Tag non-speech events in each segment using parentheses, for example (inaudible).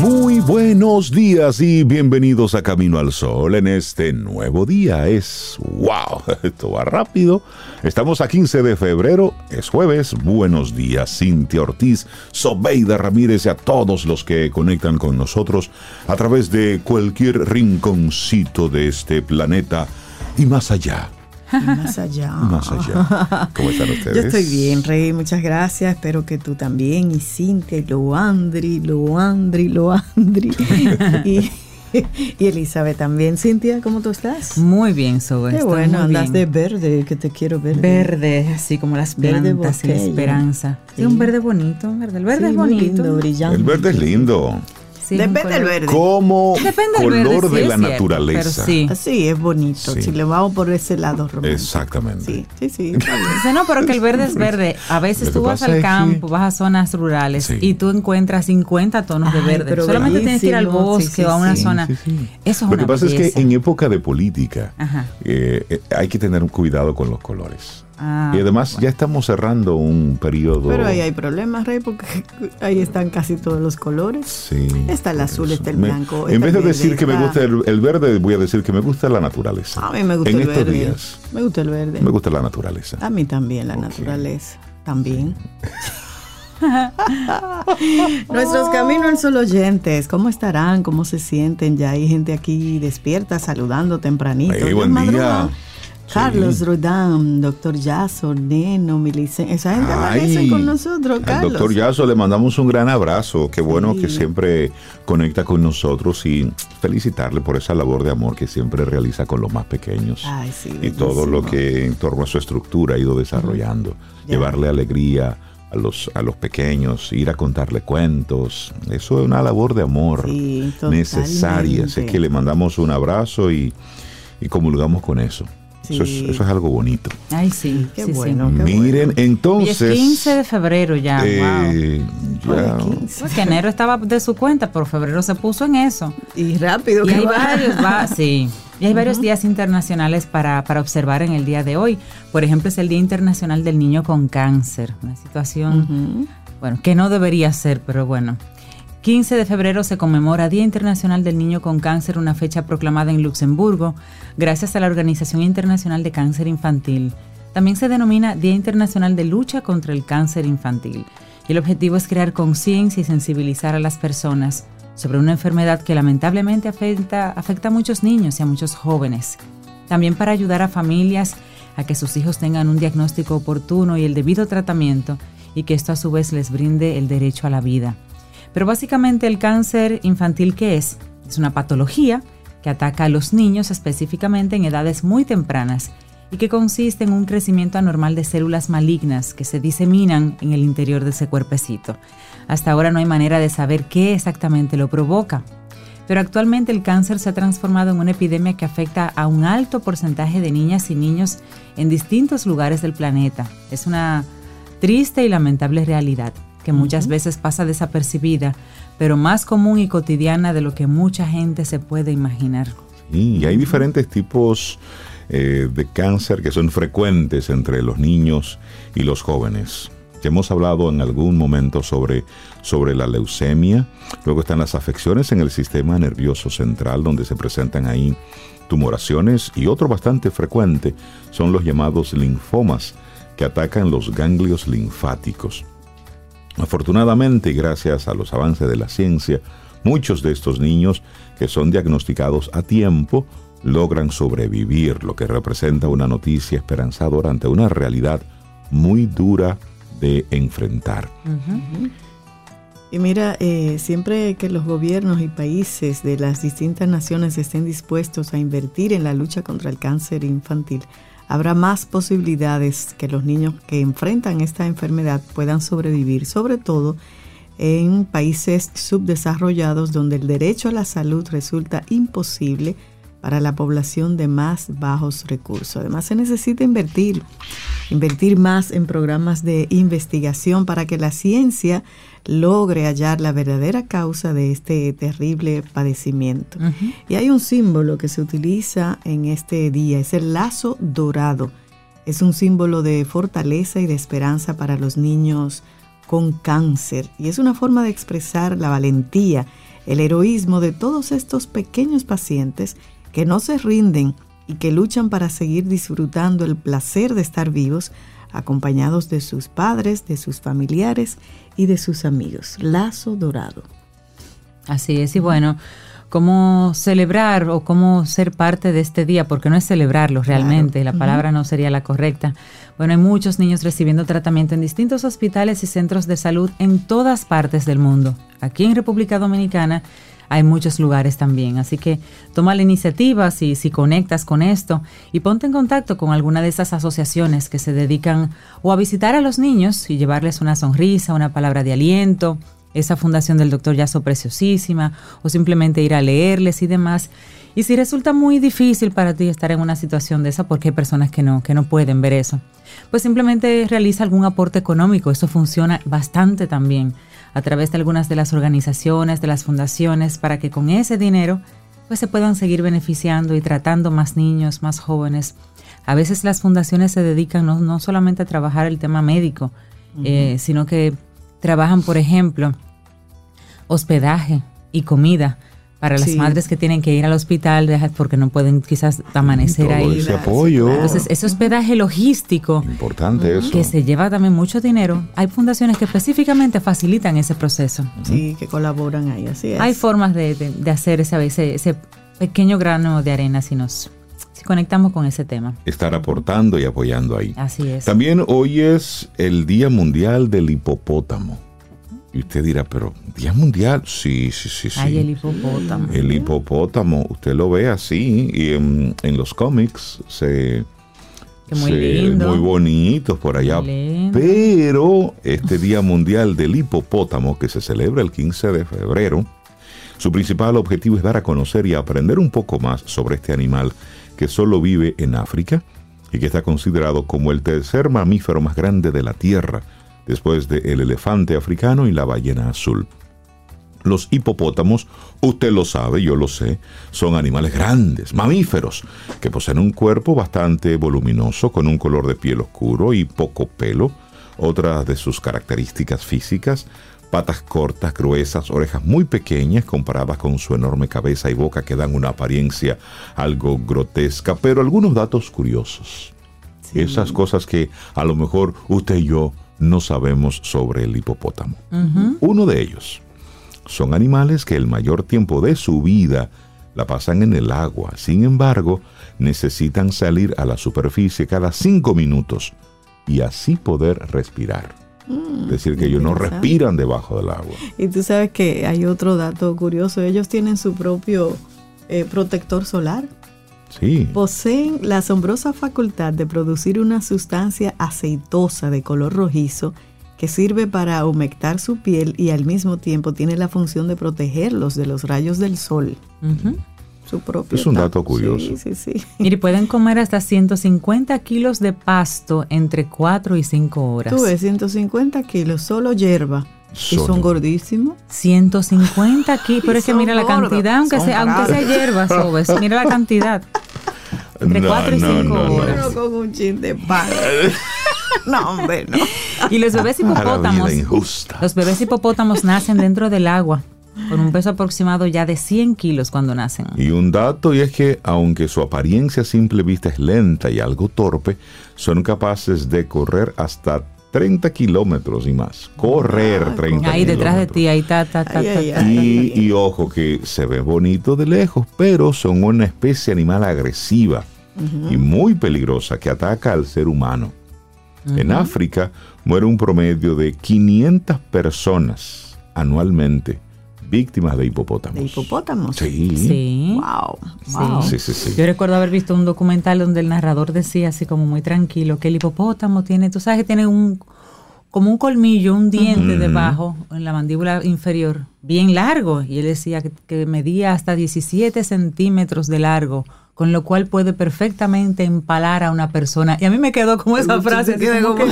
Muy buenos días y bienvenidos a Camino al Sol en este nuevo día. Es wow, (laughs) esto va rápido. Estamos a 15 de febrero, es jueves. Buenos días, Cintia Ortiz, Sobeida Ramírez y a todos los que conectan con nosotros a través de cualquier rinconcito de este planeta y más allá. Más allá. (laughs) Más allá. ¿Cómo están ustedes? Yo estoy bien, Rey. Muchas gracias. Espero que tú también. Y Cintia, y Loandri, Loandri, Loandri. (laughs) y, y Elizabeth también. Cintia, ¿cómo tú estás? Muy bien, Sobe. Qué bueno, muy andas bien. de verde, que te quiero ver. Verde, así como las Verde plantas y la esperanza. Sí. Sí, un verde bonito, un verde. El verde Sí, es muy bonito. lindo, brillante. El verde es lindo. Sí, Depende del verde. Como Depende verde, color sí, de la cierto, naturaleza. Pero sí. Es bonito. Sí. Si le vamos por ese lado romántico. Exactamente. Sí, sí, sí. (laughs) Dice, no, pero que el verde es verde. A veces tú vas al que- campo, vas a zonas rurales Sí. y tú encuentras 50 tonos de verde. pero Solamente tienes que ir al bosque sí, o a una sí. zona. Sí, sí. Eso es Lo que pasa es que en época de política eh, eh, hay que tener un cuidado con los colores. Ah, y además ya estamos cerrando un periodo. Pero ahí hay problemas, Rey, porque (laughs) ahí están casi todos los colores. Sí, Está el azul, eso. está el Me- blanco, En vez de decir que me gusta el, el verde, voy a decir que me gusta la naturaleza. A mí me gusta en el estos verde. días Me gusta el verde. me gusta la naturaleza. A mí también, la naturaleza. También. (laughs) Nuestros caminos al sol oyentes, ¿cómo estarán? ¿Cómo se sienten? Ya hay gente aquí despierta, saludando tempranito. Hey, buen día. Carlos Sí. Rodán, doctor Yaso, Neno, Milicen. Esa gente amanece Ay, con nosotros, Al Carlos. doctor Yaso le mandamos un gran abrazo. Qué bueno Sí. que siempre conecta con nosotros y felicitarle por esa labor de amor que siempre realiza con los más pequeños. Ay, sí, y todo lo que en torno a su estructura ha ido desarrollando. Ya. Llevarle alegría a los, a los pequeños, ir a contarle cuentos. Eso es una labor de amor necesaria. Así que le mandamos un abrazo y, y comulgamos con eso. Eso, es, Sí. eso es algo bonito. Ay, sí. Qué sí, sí. bueno. qué Miren, bueno. Y es entonces... 15 de febrero ya. wow. eh, ya- Oye, 15. Pues que enero estaba de su cuenta, pero febrero se puso en eso. Y rápido Y que hay va. varios, va- (laughs) sí. Y hay varios días internacionales para, para observar en el día de hoy. Por ejemplo, es el Día Internacional del Niño con Cáncer. Una situación, bueno, que no debería ser, pero bueno. 15 de febrero se conmemora Día Internacional del Niño con Cáncer, una fecha proclamada en Luxemburgo gracias a la Organización Internacional de Cáncer Infantil. También se denomina Día Internacional de Lucha contra el Cáncer Infantil. Y el objetivo es crear conciencia y sensibilizar a las personas sobre una enfermedad que lamentablemente afecta, afecta a muchos niños y a muchos jóvenes. También para ayudar a familias a que sus hijos tengan un diagnóstico oportuno y el debido tratamiento y que esto a su vez les brinde el derecho a la vida. Pero básicamente el cáncer infantil, ¿qué es? Es una patología que ataca a los niños específicamente en edades muy tempranas y que consiste en un crecimiento anormal de células malignas que se diseminan en el interior de ese cuerpecito. Hasta ahora no hay manera de saber qué exactamente lo provoca. Pero actualmente el cáncer se ha transformado en una epidemia que afecta a un alto porcentaje de niñas y niños en distintos lugares del planeta. Es una triste y lamentable realidad que muchas veces pasa desapercibida, pero más común y cotidiana de lo que mucha gente se puede imaginar. Y hay diferentes tipos eh, de cáncer que son frecuentes entre los niños y los jóvenes. Ya hemos hablado en algún momento sobre, sobre la leucemia. Luego están las afecciones en el sistema nervioso central, donde se presentan ahí tumoraciones. Y otro bastante frecuente son los llamados linfomas, que atacan los ganglios linfáticos. Afortunadamente, gracias a los avances de la ciencia, muchos de estos niños que son diagnosticados a tiempo logran sobrevivir, lo que representa una noticia esperanzadora ante una realidad muy dura de enfrentar. Y mira, eh, siempre que los gobiernos y países de las distintas naciones estén dispuestos a invertir en la lucha contra el cáncer infantil, habrá más posibilidades que los niños que enfrentan esta enfermedad puedan sobrevivir, sobre todo en países subdesarrollados donde el derecho a la salud resulta imposible para la población de más bajos recursos. Además, se necesita invertir, invertir más en programas de investigación para que la ciencia logre hallar la verdadera causa de este terrible padecimiento. Y hay un símbolo que se utiliza en este día, es el lazo dorado. Es un símbolo de fortaleza y de esperanza para los niños con cáncer y es una forma de expresar la valentía, el heroísmo de todos estos pequeños pacientes que no se rinden y que luchan para seguir disfrutando el placer de estar vivos, acompañados de sus padres, de sus familiares y de sus amigos. Lazo dorado. Así es, y bueno, cómo celebrar o cómo ser parte de este día, porque no es celebrarlo realmente, la palabra no sería la correcta. Bueno, hay muchos niños recibiendo tratamiento en distintos hospitales y centros de salud en todas partes del mundo. Aquí en República Dominicana hay muchos lugares también. Así que toma la iniciativa si, conectas con esto y ponte en contacto con alguna de esas asociaciones que se dedican o a visitar a los niños y llevarles una sonrisa, una palabra de aliento, esa fundación del doctor Yaso preciosísima, o simplemente ir a leerles y demás. Y si resulta muy difícil para ti estar en una situación de esa, porque hay personas que no, que no pueden ver eso, pues simplemente realiza algún aporte económico. Eso funciona bastante también a través de algunas de las organizaciones, de las fundaciones, para que con ese dinero pues se puedan seguir beneficiando y tratando más niños, más jóvenes. A veces las fundaciones se dedican no, solamente a trabajar el tema médico, eh, sino que trabajan, por ejemplo, hospedaje y comida para las madres que tienen que ir al hospital porque no pueden quizás amanecer ahí. Ese apoyo. Entonces, ese hospedaje logístico. Importante eso. Que se lleva también mucho dinero. Hay fundaciones que específicamente facilitan ese proceso. Sí, que colaboran ahí, así es. Hay formas de, de, hacer ese, ese, ese, pequeño grano de arena si nos si conectamos con ese tema. Estar aportando y apoyando ahí. Así es. También hoy es el Día Mundial del Hipopótamo. Y usted dirá, pero Día Mundial, sí, sí, sí, sí. Ay, el hipopótamo. El hipopótamo, usted lo ve así, y en, los cómics se... muy lindo. Muy bonitos por allá. Pero este Día Mundial del Hipopótamo, que se celebra el 15 de febrero, su principal objetivo es dar a conocer y aprender un poco más sobre este animal que solo vive en África y que está considerado como el tercer mamífero más grande de la Tierra después del el elefante africano y la ballena azul. Los hipopótamos, usted lo sabe, yo lo sé, son animales grandes, mamíferos, que poseen un cuerpo bastante voluminoso, con un color de piel oscuro y poco pelo. Otras de sus características físicas, patas cortas, gruesas, orejas muy pequeñas comparadas con su enorme cabeza y boca que dan una apariencia algo grotesca, pero algunos datos curiosos. Esas cosas que a lo mejor usted y yo no sabemos sobre el hipopótamo. Uno de ellos. Son animales que el mayor tiempo de su vida la pasan en el agua. Sin embargo, necesitan salir a la superficie cada cinco minutos y así poder respirar. Mm, es decir, que ellos no respiran debajo del agua. Y tú sabes que hay otro dato curioso. Ellos tienen su propio eh, protector solar. Poseen la asombrosa facultad de producir una sustancia aceitosa de color rojizo que sirve para humectar su piel y al mismo tiempo tiene la función de protegerlos de los rayos del sol. Su propio es un dato curioso. Sí, sí, sí. (laughs) Y pueden comer hasta 150 kilos de pasto entre 4 y 5 horas. Tú ves, 150 kilos, solo hierba. (laughs) Y son gordísimos. 150 kilos, pero es que mira la cantidad, aunque sea, aunque sea hierba, (laughs) sobes, mira la cantidad. Entre 4 y 5 horas. con un chin de pan. (laughs) no, hombre, no. Y los bebés hipopótamos. Los bebés hipopótamos nacen dentro del agua con un peso aproximado ya de 100 kilos cuando nacen. Y un dato y es que aunque su apariencia a simple vista es lenta y algo torpe, son capaces de correr hasta 30 kilómetros y más. Correr 30 kilómetros. Ahí detrás de ti, ahí está, está, está. Y, y, ojo que se ve bonito de lejos, pero son una especie animal agresiva y muy peligrosa que ataca al ser humano. En África muere un promedio de 500 personas anualmente víctimas de hipopótamos. ¿De hipopótamos? Sí. Sí. Wow. Sí. Sí, sí, Yo recuerdo haber visto un documental donde el narrador decía así como muy tranquilo que el hipopótamo tiene, tú sabes que tiene un, como un colmillo, un diente debajo, en la mandíbula inferior, bien largo. Y él decía que, que medía hasta 17 centímetros de largo, con lo cual puede perfectamente empalar a una persona. Y a mí me quedó como esa frase. así como que-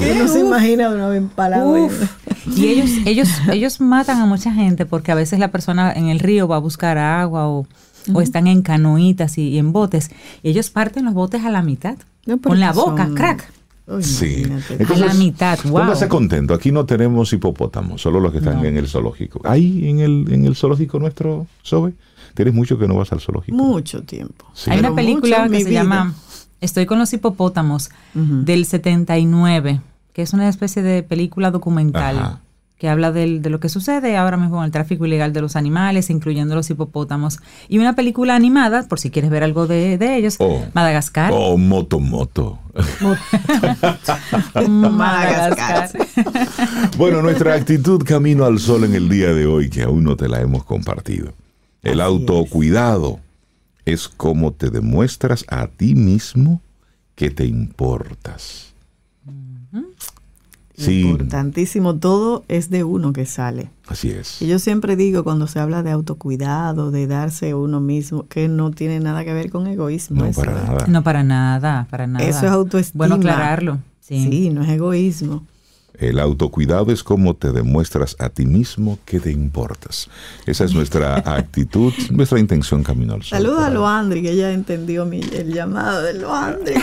que no se imagina una vez empalado. Uf. Y ellos, ellos, ellos matan a mucha gente porque a veces la persona en el río va a buscar agua o, o están en canoitas y, y en botes. Y ellos parten los botes a la mitad. No, con la boca, son- crack. Uy, Sí. imagínate. a la mitad, wow. Póngase contento. Aquí no tenemos hipopótamos, solo los que están No. en el zoológico. ¿Hay en el, en el zoológico nuestro, Sobe? Tienes mucho que no vas al zoológico. Mucho tiempo. Sí. Hay Pero una película que se vida. llama Estoy con los hipopótamos del 79, que es una especie de película documental Ajá. Que habla del- de lo que sucede ahora mismo con el tráfico ilegal de los animales, incluyendo los hipopótamos. Y una película animada, por si quieres ver algo de, de ellos, Oh. Madagascar. Oh, moto, moto. (laughs) Madagascar. (laughs) Bueno, nuestra actitud camino al sol en el día de hoy, que aún no te la hemos compartido. El autocuidado es como te demuestras a ti mismo que te importas. Sí, Importantísimo. Todo es de uno que sale. así es. Y yo siempre digo cuando se habla de autocuidado, de darse uno mismo, que no tiene nada que ver con egoísmo. No, eso, para nada. No, para nada, para nada. Eso es autoestima. Bueno aclararlo. Sí. Sí, no es egoísmo. El autocuidado es como te demuestras a ti mismo que te importas. Esa es nuestra (laughs) actitud, nuestra intención camino al sol. Saludos a. Loandri, que ella entendió mi, el llamado de Loandri. (laughs)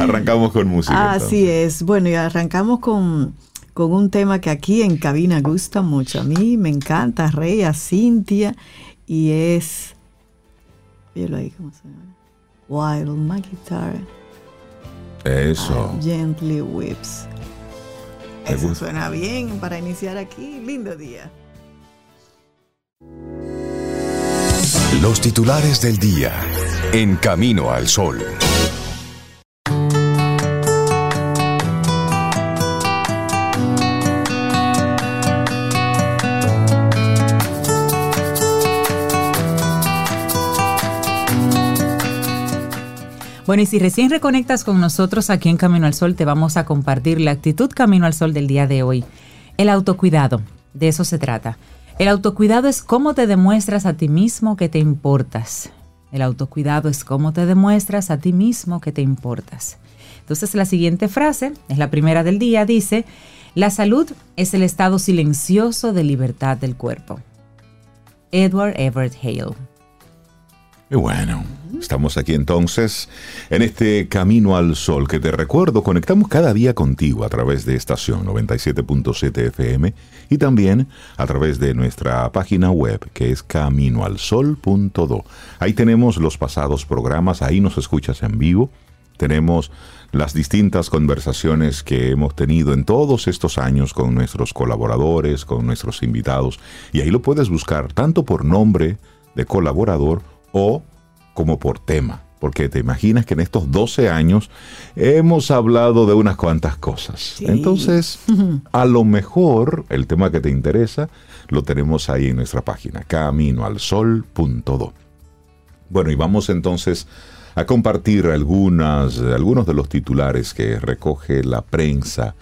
Arrancamos con música. Así entonces. es. Bueno, y arrancamos con, con un tema que aquí en cabina gusta mucho. A mí me encanta, a Rey, a Cintia, y es. Ahí, ¿cómo se llama? While my guitar Eso. gently whips. Eso gusta. suena bien para iniciar aquí. Lindo día. Los titulares del día. En Camino al Sol. Bueno, y si recién reconectas con nosotros aquí en Camino al Sol, te vamos a compartir la actitud Camino al Sol del día de hoy. El autocuidado, de eso se trata. El autocuidado es cómo te demuestras a ti mismo que te importas. El autocuidado es cómo te demuestras a ti mismo que te importas. Entonces la siguiente frase, es la primera del día, dice, la salud es el estado silencioso de libertad del cuerpo. Edward Everett Hale. Y bueno, estamos aquí entonces en este Camino al Sol que te recuerdo, conectamos cada día contigo a través de estación 97.7 FM y también a través de nuestra página web que es caminoalsol.do. Ahí tenemos los pasados programas, ahí nos escuchas en vivo, tenemos las distintas conversaciones que hemos tenido en todos estos años con nuestros colaboradores, con nuestros invitados, y ahí lo puedes buscar tanto por nombre de colaborador o como por tema, porque te imaginas que en estos 12 años hemos hablado de unas cuantas cosas. Entonces, (laughs) a lo mejor el tema que te interesa lo tenemos ahí en nuestra página, caminoalsol.do. Bueno, y vamos entonces a compartir algunas, algunos de los titulares que recoge la prensa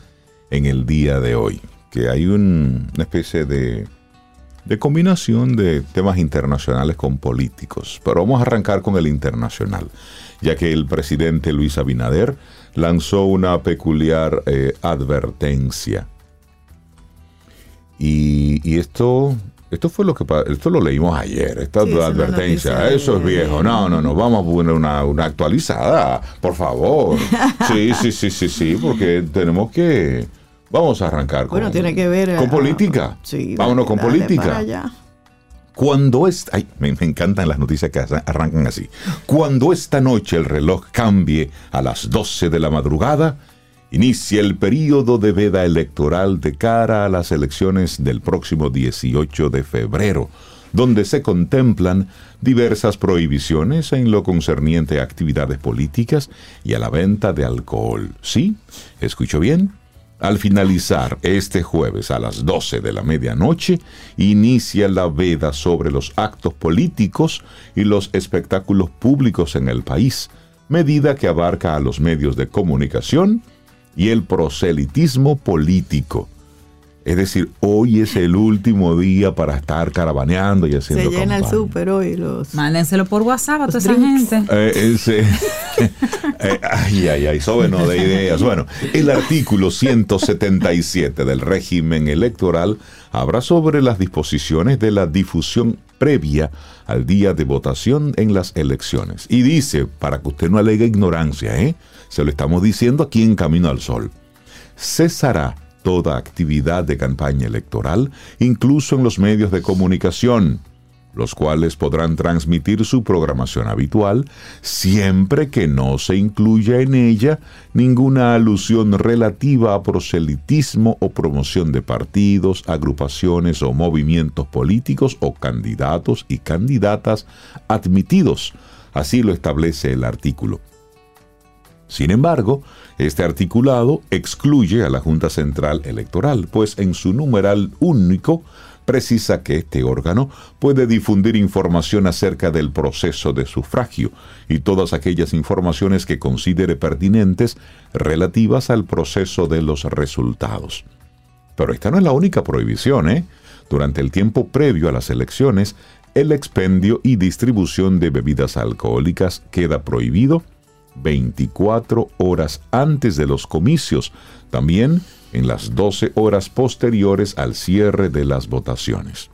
en el día de hoy. Que hay un- una especie de, de combinación de temas internacionales con políticos. Pero vamos a arrancar con el internacional, ya que el presidente Luis Abinader lanzó una peculiar eh, advertencia. Y, y esto, esto fue lo que esto lo leímos ayer, esta Sí, advertencia. Eso es viejo. No, no, no, vamos a poner una, una actualizada, por favor. (laughs) Sí, sí, sí, sí, sí, porque tenemos que. Vamos a arrancar con, Bueno, tiene que ver. con ah, política. Sí, Vámonos dale, con política. para allá. Cuando es, ay, me, me encantan las noticias que arran- arrancan así. Cuando esta noche el reloj cambie a las 12 de la madrugada, inicia el periodo de veda electoral de cara a las elecciones del próximo 18 de febrero, donde se contemplan diversas prohibiciones en lo concerniente a actividades políticas y a la venta de alcohol. ¿Sí? ¿Escucho bien? Al finalizar este jueves a las 12 de la medianoche, inicia la veda sobre los actos políticos y los espectáculos públicos en el país, medida que abarca a los medios de comunicación, y el proselitismo político. Es decir, hoy es el último día para estar caravaneando y haciendo Se llena el súper hoy. Los... Mándenselo por WhatsApp a toda esa gente. Eh, ese- (laughs) eh, ay, ay, ay, sóbeno de ideas. Bueno, el artículo 177 del régimen electoral habla sobre las disposiciones de la difusión previa al día de votación en las elecciones. Y dice, para que usted no alegue ignorancia, ¿eh? se lo estamos diciendo aquí en Camino al Sol cesará toda actividad de campaña electoral, incluso en los medios de comunicación, los cuales podrán transmitir su programación habitual siempre que no se incluya en ella ninguna alusión relativa a proselitismo o promoción de partidos, agrupaciones o movimientos políticos o candidatos y candidatas admitidos. Así lo establece el artículo. Sin embargo, este articulado excluye a la Junta Central Electoral, pues en su numeral único precisa que este órgano puede difundir información acerca del proceso de sufragio y todas aquellas informaciones que considere pertinentes relativas al proceso de los resultados. Pero esta no es la única prohibición, ¿eh? Durante el tiempo previo a las elecciones, el expendio y distribución de bebidas alcohólicas queda prohibido 24 horas antes de los comicios, también en las 12 horas posteriores al cierre de las votaciones.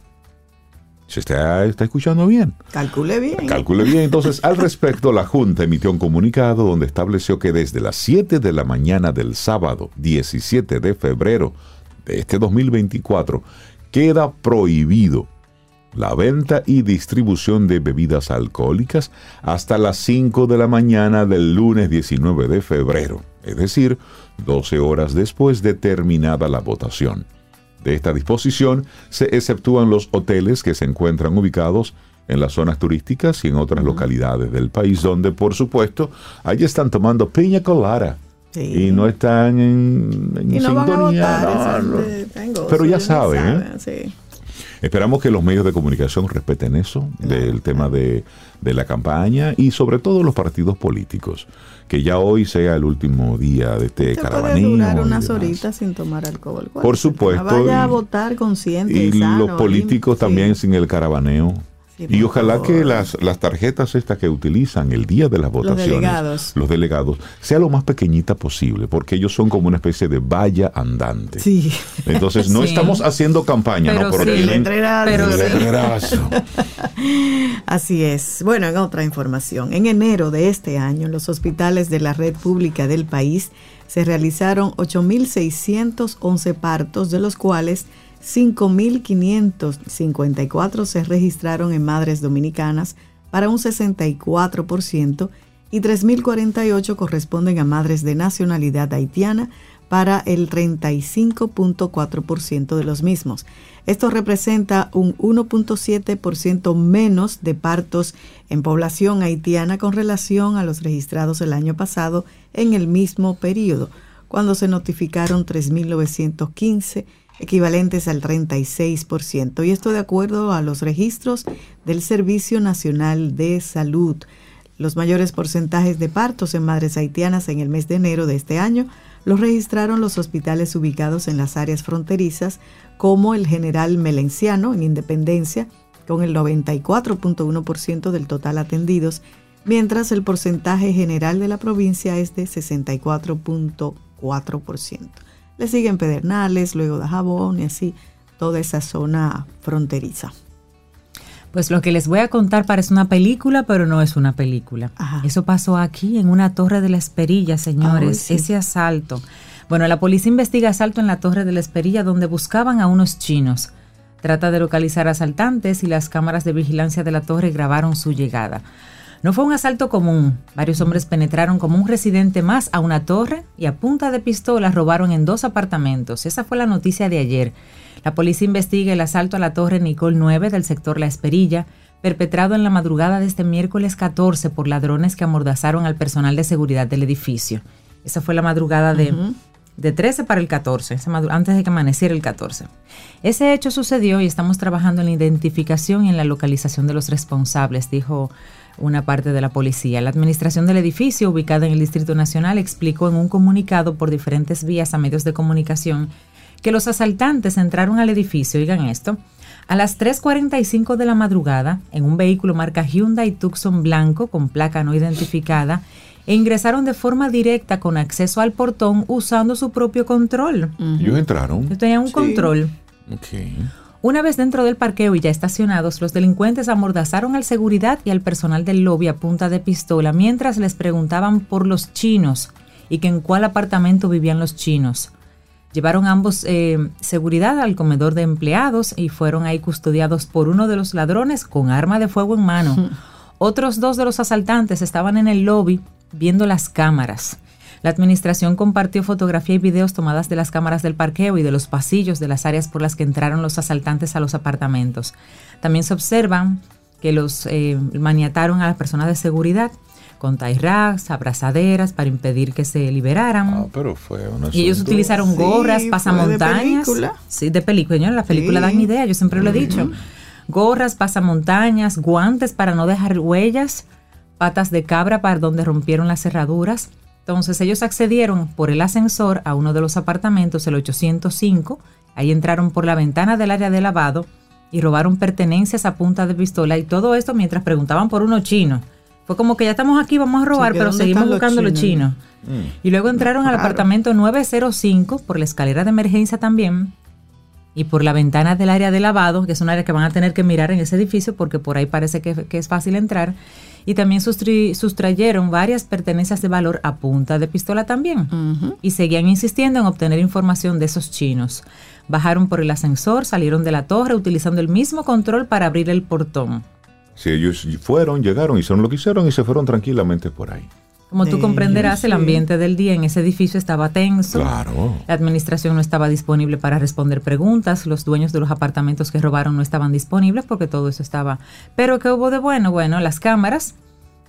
¿Se está, está escuchando bien? Calcule bien. Calcule bien. Entonces, al respecto, la Junta emitió un comunicado donde estableció que desde las 7 de la mañana del sábado 17 de febrero de este 2024 queda prohibido la venta y distribución de bebidas alcohólicas hasta las 5 de la mañana del lunes 19 de febrero, es decir, 12 horas después de terminada la votación. De esta disposición se exceptúan los hoteles que se encuentran ubicados en las zonas turísticas y en otras localidades del país donde, por supuesto, allí están tomando piña colada. Sí. Y no están en, en Y no van a sintonía. votar. no, no. tengo, Pero ya sí, saben, ¿eh? sí. Esperamos que los medios de comunicación respeten eso, del tema de, de la campaña y sobre todo los partidos políticos. Que ya hoy sea el último día de este caravaneo. durar unas horitas sin tomar alcohol. ¿Cuál Por supuesto, Vaya a y- votar consciente. Y sano, los políticos también sí. sin el caravaneo. Sí, y ojalá favor. que las, las tarjetas estas que utilizan el día de las votaciones, delegados. los delegados, sea lo más pequeñita posible, porque ellos son como una especie de valla andante. Sí. Entonces no Sí. estamos haciendo campaña, Pero ¿no? Pero sí. tienen Letrerazo. Pero el sí. letrerazo. (laughs) Así es. Bueno, en otra información, en enero de este año, en los hospitales de la red pública del país se realizaron 8.611 partos, de los cuales 5.554 se registraron en madres dominicanas para un 64% y 3.048 corresponden a madres de nacionalidad haitiana para el 35.4% de los mismos. Esto representa un 1.7% menos de partos en población haitiana con relación a los registrados el año pasado en el mismo periodo, cuando se notificaron 3.915 equivalentes al 36%. Y esto de acuerdo a los registros del Servicio Nacional de Salud. Los mayores porcentajes de partos en madres haitianas en el mes de enero de este año los registraron los hospitales ubicados en las áreas fronterizas como el General Melenciano en Independencia, con el 94.1% del total atendidos, mientras el porcentaje general de la provincia es de 64.4%. Le siguen Pedernales, luego de Jabón y así toda esa zona fronteriza. Pues lo que les voy a contar parece una película, pero no es una película. Ajá. Eso pasó aquí en una torre de la Esperilla, señores. Sí. Ese asalto. Bueno, la policía investiga asalto en la torre de la Esperilla donde buscaban a unos chinos. Trata de localizar asaltantes y las cámaras de vigilancia de la torre grabaron su llegada. No fue un asalto común. Varios hombres penetraron como un residente más a una torre y a punta de pistola robaron en dos apartamentos. Esa fue la noticia de ayer. La policía investiga el asalto a la torre Nicole 9 del sector La Esperilla, perpetrado en la madrugada de este miércoles 14 por ladrones que amordazaron al personal de seguridad del edificio. Esa fue la madrugada de de 13 para el 14, antes de que amaneciera el 14. Ese hecho sucedió y estamos trabajando en la identificación y en la localización de los responsables, dijo una parte de la policía. La administración del edificio, ubicada en el Distrito Nacional, explicó en un comunicado por diferentes vías a medios de comunicación que los asaltantes entraron al edificio, oigan esto, a las 3.45 de la madrugada en un vehículo marca Hyundai Tucson blanco con placa no identificada e ingresaron de forma directa con acceso al portón usando su propio control. Ellos entraron. Tenían un control. Una vez dentro del parqueo y ya estacionados, los delincuentes amordazaron al seguridad y al personal del lobby a punta de pistola mientras les preguntaban por los chinos y que en cuál apartamento vivían los chinos. Llevaron ambos eh, seguridad al comedor de empleados y fueron ahí custodiados por uno de los ladrones con arma de fuego en mano. (laughs) Otros dos de los asaltantes estaban en el lobby viendo las cámaras. La administración compartió fotografía y videos tomadas de las cámaras del parqueo y de los pasillos de las áreas por las que entraron los asaltantes a los apartamentos. También se observan que los eh, maniataron a las personas de seguridad con tie abrazaderas para impedir que se liberaran. Ah, pero fue y ellos utilizaron gorras, pasamontañas. De sí, de película. La película dan idea, yo siempre lo he dicho. Gorras, pasamontañas, guantes para no dejar huellas, patas de cabra para donde rompieron las cerraduras. Entonces ellos accedieron por el ascensor a uno de los apartamentos, el 805. Ahí entraron por la ventana del área de lavado y robaron pertenencias a punta de pistola y todo esto mientras preguntaban por uno chino. Fue como que ya estamos aquí, vamos a robar, pero seguimos buscando los chinos. Mm. Y luego entraron al apartamento 905 por la escalera de emergencia también y por la ventana del área de lavado, que es un área que van a tener que mirar en ese edificio porque por ahí parece que, es fácil entrar y también sustrayeron varias pertenencias de valor a punta de pistola también. Y seguían insistiendo en obtener información de esos chinos. Bajaron por el ascensor, salieron de la torre utilizando el mismo control para abrir el portón. Si ellos fueron, llegaron, hicieron lo que hicieron y se fueron tranquilamente por ahí. Como tú comprenderás, el ambiente del día en ese edificio estaba tenso. Claro. La administración no estaba disponible para responder preguntas. Los dueños de los apartamentos que robaron no estaban disponibles porque todo eso estaba. Pero ¿qué hubo de bueno? Bueno, las cámaras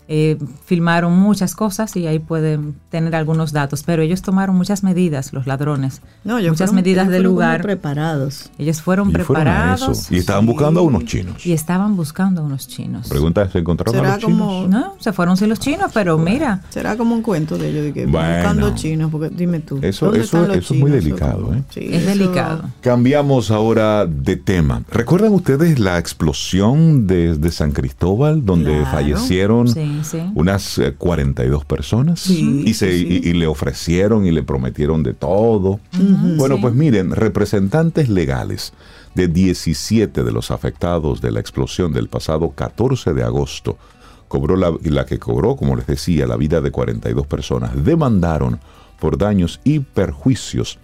eh, filmaron muchas cosas y ahí pueden tener algunos datos, pero ellos tomaron muchas medidas, los ladrones, no, muchas medidas del lugar. preparados. Ellos fueron preparados. y estaban buscando a unos chinos. Y estaban buscando a unos chinos. Pregunta, ¿se encontraron a los chinos? No, se fueron sin los chinos, pero mira. Será como un cuento de ellos, de que buscando chinos, porque dime tú. Eso, eso, eso es muy delicado. ¿eh? es delicado. Cambiamos ahora de tema. ¿Recuerdan ustedes la explosión de, de San Cristóbal, donde fallecieron? Sí unas 42 eh, personas. Y, se, y, le ofrecieron y le prometieron de todo. bueno, pues miren, representantes legales de 17 de los afectados de la explosión del pasado 14 de agosto, cobró la, la que cobró, como les decía, la vida de 42 personas, demandaron por daños y perjuicios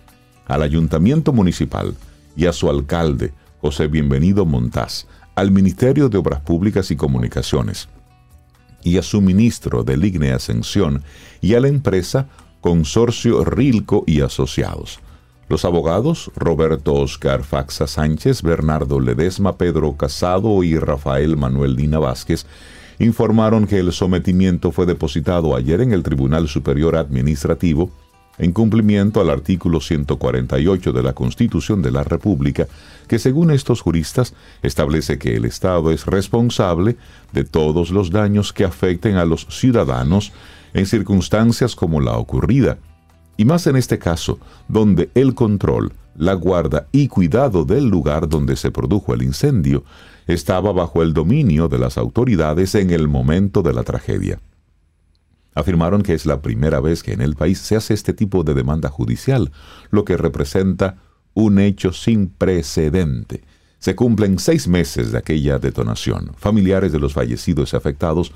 al ayuntamiento municipal y a su alcalde, José Bienvenido Montaz, al Ministerio de Obras Públicas y Comunicaciones, y a su ministro de Ligne Ascensión y a la empresa Consorcio Rilco y Asociados. Los abogados Roberto Oscar Faxa Sánchez, Bernardo Ledesma, Pedro Casado y Rafael Manuel Dina Vázquez informaron que el sometimiento fue depositado ayer en el Tribunal Superior Administrativo en cumplimiento al artículo 148 de la Constitución de la República, que según estos juristas establece que el Estado es responsable de todos los daños que afecten a los ciudadanos en circunstancias como la ocurrida, y más en este caso, donde el control, la guarda y cuidado del lugar donde se produjo el incendio estaba bajo el dominio de las autoridades en el momento de la tragedia. Afirmaron que es la primera vez que en el país se hace este tipo de demanda judicial, lo que representa un hecho sin precedente. Se cumplen seis meses de aquella detonación. Familiares de los fallecidos y afectados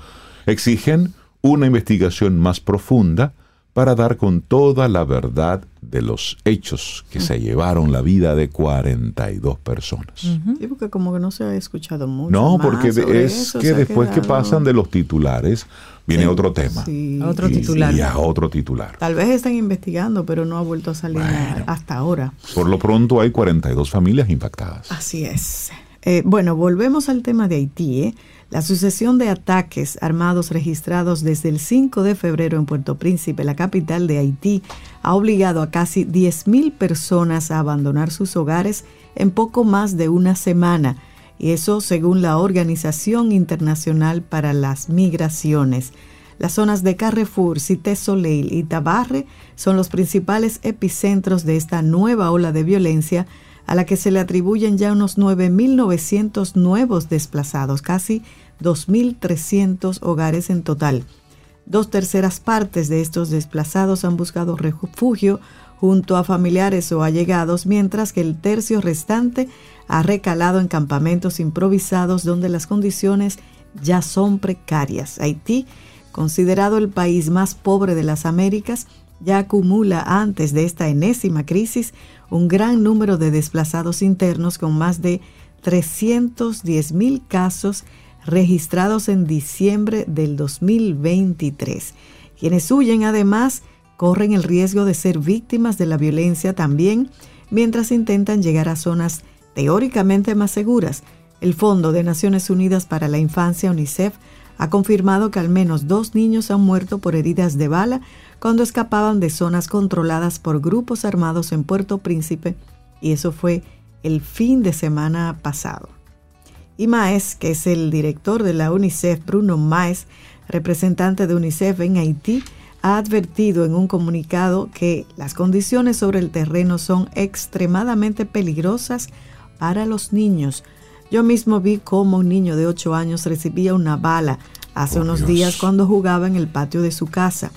exigen una investigación más profunda para dar con toda la verdad de los hechos que se llevaron la vida de 42 personas. Sí, porque como que no se ha escuchado mucho. No, porque es que después que pasan de los titulares, viene otro tema. Otro titular. Y a otro titular. Tal vez están investigando, pero no ha vuelto a salir hasta ahora. Por lo pronto hay 42 familias impactadas. Así es. Eh, bueno, volvemos al tema de Haití. ¿eh? La sucesión de ataques armados registrados desde el 5 de febrero en Puerto Príncipe, la capital de Haití, ha obligado a casi 10.000 personas a abandonar sus hogares en poco más de una semana. Y eso según la Organización Internacional para las Migraciones. Las zonas de Carrefour, Cité Soleil y Tabarre son los principales epicentros de esta nueva ola de violencia a la que se le atribuyen ya unos 9.900 nuevos desplazados, casi 2.300 hogares en total. Dos terceras partes de estos desplazados han buscado refugio junto a familiares o allegados, mientras que el tercio restante ha recalado en campamentos improvisados donde las condiciones ya son precarias. Haití, considerado el país más pobre de las Américas, ya acumula antes de esta enésima crisis un gran número de desplazados internos con más de 310 mil casos registrados en diciembre del 2023. Quienes huyen además corren el riesgo de ser víctimas de la violencia también mientras intentan llegar a zonas teóricamente más seguras. El Fondo de Naciones Unidas para la Infancia, UNICEF, ha confirmado que al menos dos niños han muerto por heridas de bala cuando escapaban de zonas controladas por grupos armados en Puerto Príncipe, y eso fue el fin de semana pasado. Y Maes, que es el director de la UNICEF, Bruno Maes, representante de UNICEF en Haití, ha advertido en un comunicado que las condiciones sobre el terreno son extremadamente peligrosas para los niños. Yo mismo vi cómo un niño de 8 años recibía una bala hace Por unos Dios. días cuando jugaba en el patio de su casa.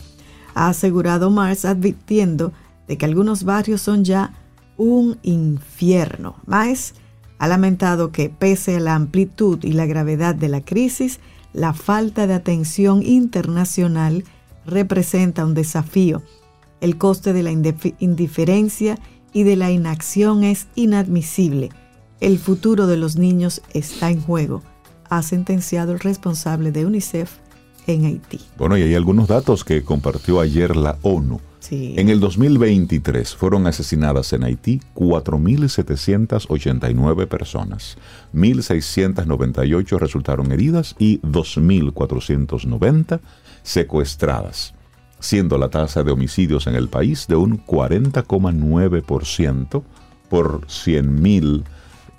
Ha asegurado Mars advirtiendo de que algunos barrios son ya un infierno. Maes ha lamentado que pese a la amplitud y la gravedad de la crisis, la falta de atención internacional representa un desafío. El coste de la indif- indiferencia y de la inacción es inadmisible. El futuro de los niños está en juego, ha sentenciado el responsable de UNICEF en Haití. Bueno, y hay algunos datos que compartió ayer la ONU. Sí. En el 2023 fueron asesinadas en Haití 4.789 personas, 1.698 resultaron heridas y 2.490 secuestradas, siendo la tasa de homicidios en el país de un 40,9% por 100.000,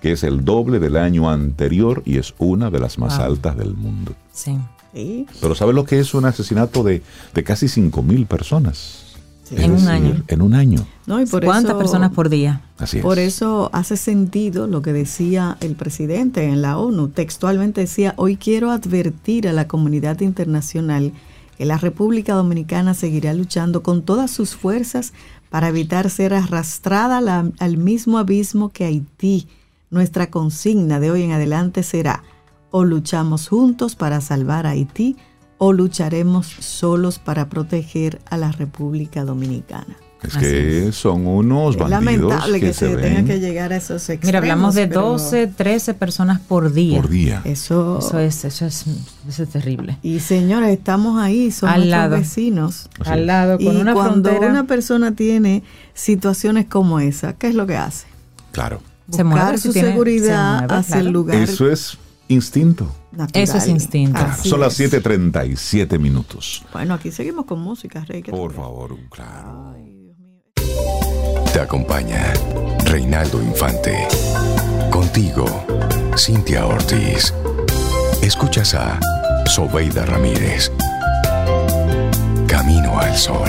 que es el doble del año anterior y es una de las más Wow. altas del mundo. Sí. Sí, Pero ¿sabe lo que es un asesinato de, de casi 5.000 personas? sí. En un decir, año. En un año. No, y por ¿Cuántas eso- personas por día? Así es. Por eso hace sentido lo que decía el presidente en la ONU. Textualmente decía, hoy quiero advertir a la comunidad internacional que la República Dominicana seguirá luchando con todas sus fuerzas para evitar ser arrastrada la- al mismo abismo que Haití. Nuestra consigna de hoy en adelante será, o luchamos juntos para salvar a Haití, o lucharemos solos para proteger a la República Dominicana. Es Así que son unos Es bandidos lamentable que, se, tenga ven que llegar a esos extremos. Mira, hablamos de pero 12, 13 personas por día. por día. Eso, Eso es, eso es, eso es terrible. Y señores, estamos ahí, son Al nuestros lado. vecinos. Así Al es. lado, con y una cuando frontera. una persona tiene situaciones como esa, ¿qué es lo que hace? Claro. Se Buscar mueve, si su tiene- seguridad se mueve, hacia el lugar Eso es instinto. natural. Eso es instinto. Son las es. 7:37 minutos. Bueno, aquí seguimos con música, Rey. ¿qué Por te- favor, claro. Ay, Dios mío. Te acompaña Reinaldo Infante. Contigo, Cintia Ortiz. Escuchas a Sobeida Ramírez. Camino al Sol.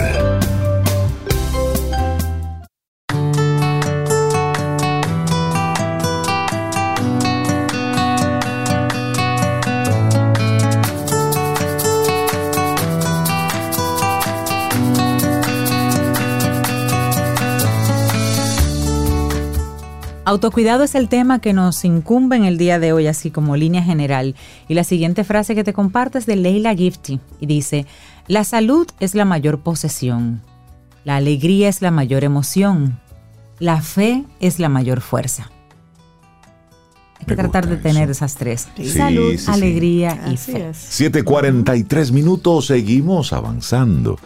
Autocuidado es el tema que nos incumbe en el día de hoy, así como línea general. Y la siguiente frase que te comparto es de Leila Gifty y dice, la salud es la mayor posesión, la alegría es la mayor emoción, la fe es la mayor fuerza. Hay que Me tratar de tener eso. esas tres. Sí. salud, Sí, sí, sí. alegría y Así fe. es. 7:43 minutos, seguimos avanzando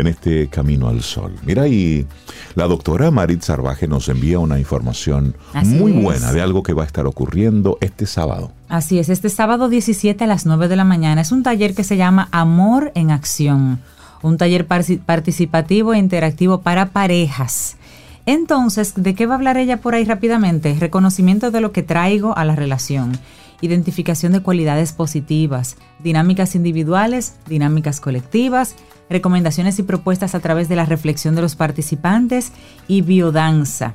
en este camino al sol. Mira, y la doctora Marit Sarvaje nos envía una información Así muy es. buena de algo que va a estar ocurriendo este sábado. Así es, este sábado 17 a las 9 de la mañana es un taller que se llama Amor en Acción, un taller participativo e interactivo para parejas. Entonces, ¿de qué va a hablar ella por ahí rápidamente? Reconocimiento de lo que traigo a la relación, identificación de cualidades positivas, dinámicas individuales, dinámicas colectivas, recomendaciones y propuestas a través de la reflexión de los participantes y biodanza.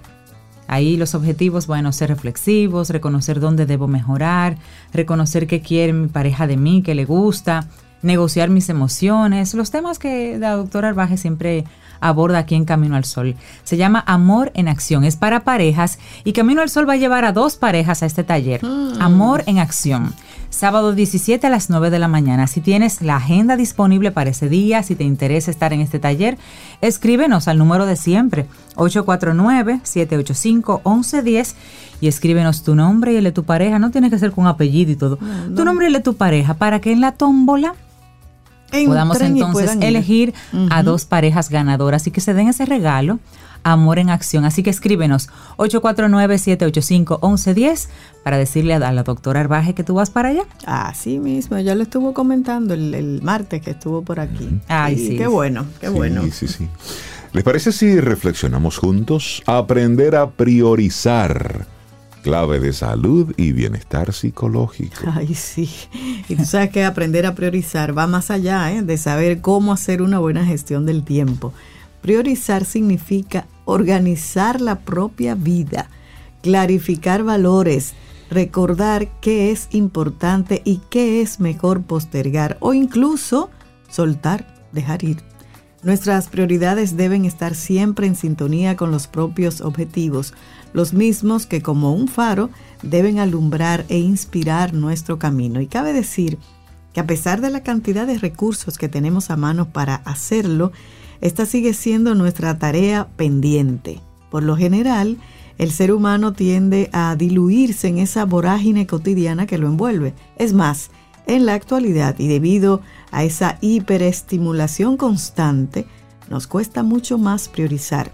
Ahí los objetivos, bueno, ser reflexivos, reconocer dónde debo mejorar, reconocer qué quiere mi pareja de mí, qué le gusta, negociar mis emociones, los temas que la doctora Arbaje siempre aborda aquí en Camino al Sol. Se llama Amor en Acción, es para parejas y Camino al Sol va a llevar a dos parejas a este taller. Amor en Acción. Sábado 17 a las 9 de la mañana. Si tienes la agenda disponible para ese día, si te interesa estar en este taller, escríbenos al número de siempre, 849-785-1110 y escríbenos tu nombre y el de tu pareja. No tiene que ser con apellido y todo. Tu nombre y el de tu pareja para que en la tómbola podamos Entren entonces elegir a dos parejas ganadoras y que se den ese regalo, amor en acción. Así que escríbenos 849-785-1110 para decirle a la doctora Arbaje que tú vas para allá. Así mismo, ya lo estuvo comentando el, el martes que estuvo por aquí. Ay, sí. Qué bueno, qué Sí, bueno. Sí, sí. ¿Les parece si reflexionamos juntos? Aprender a priorizar. Clave de salud y bienestar psicológico. Ay, sí. Y tú sabes que aprender a priorizar va más allá ¿eh? de saber cómo hacer una buena gestión del tiempo. Priorizar significa organizar la propia vida, clarificar valores, recordar qué es importante y qué es mejor postergar o incluso soltar, dejar ir. Nuestras prioridades deben estar siempre en sintonía con los propios objetivos, los mismos que como un faro deben alumbrar e inspirar nuestro camino. Y cabe decir que a pesar de la cantidad de recursos que tenemos a mano para hacerlo, esta sigue siendo nuestra tarea pendiente. Por lo general, el ser humano tiende a diluirse en esa vorágine cotidiana que lo envuelve. Es más, en la actualidad y debido a esa hiperestimulación constante, nos cuesta mucho más priorizar.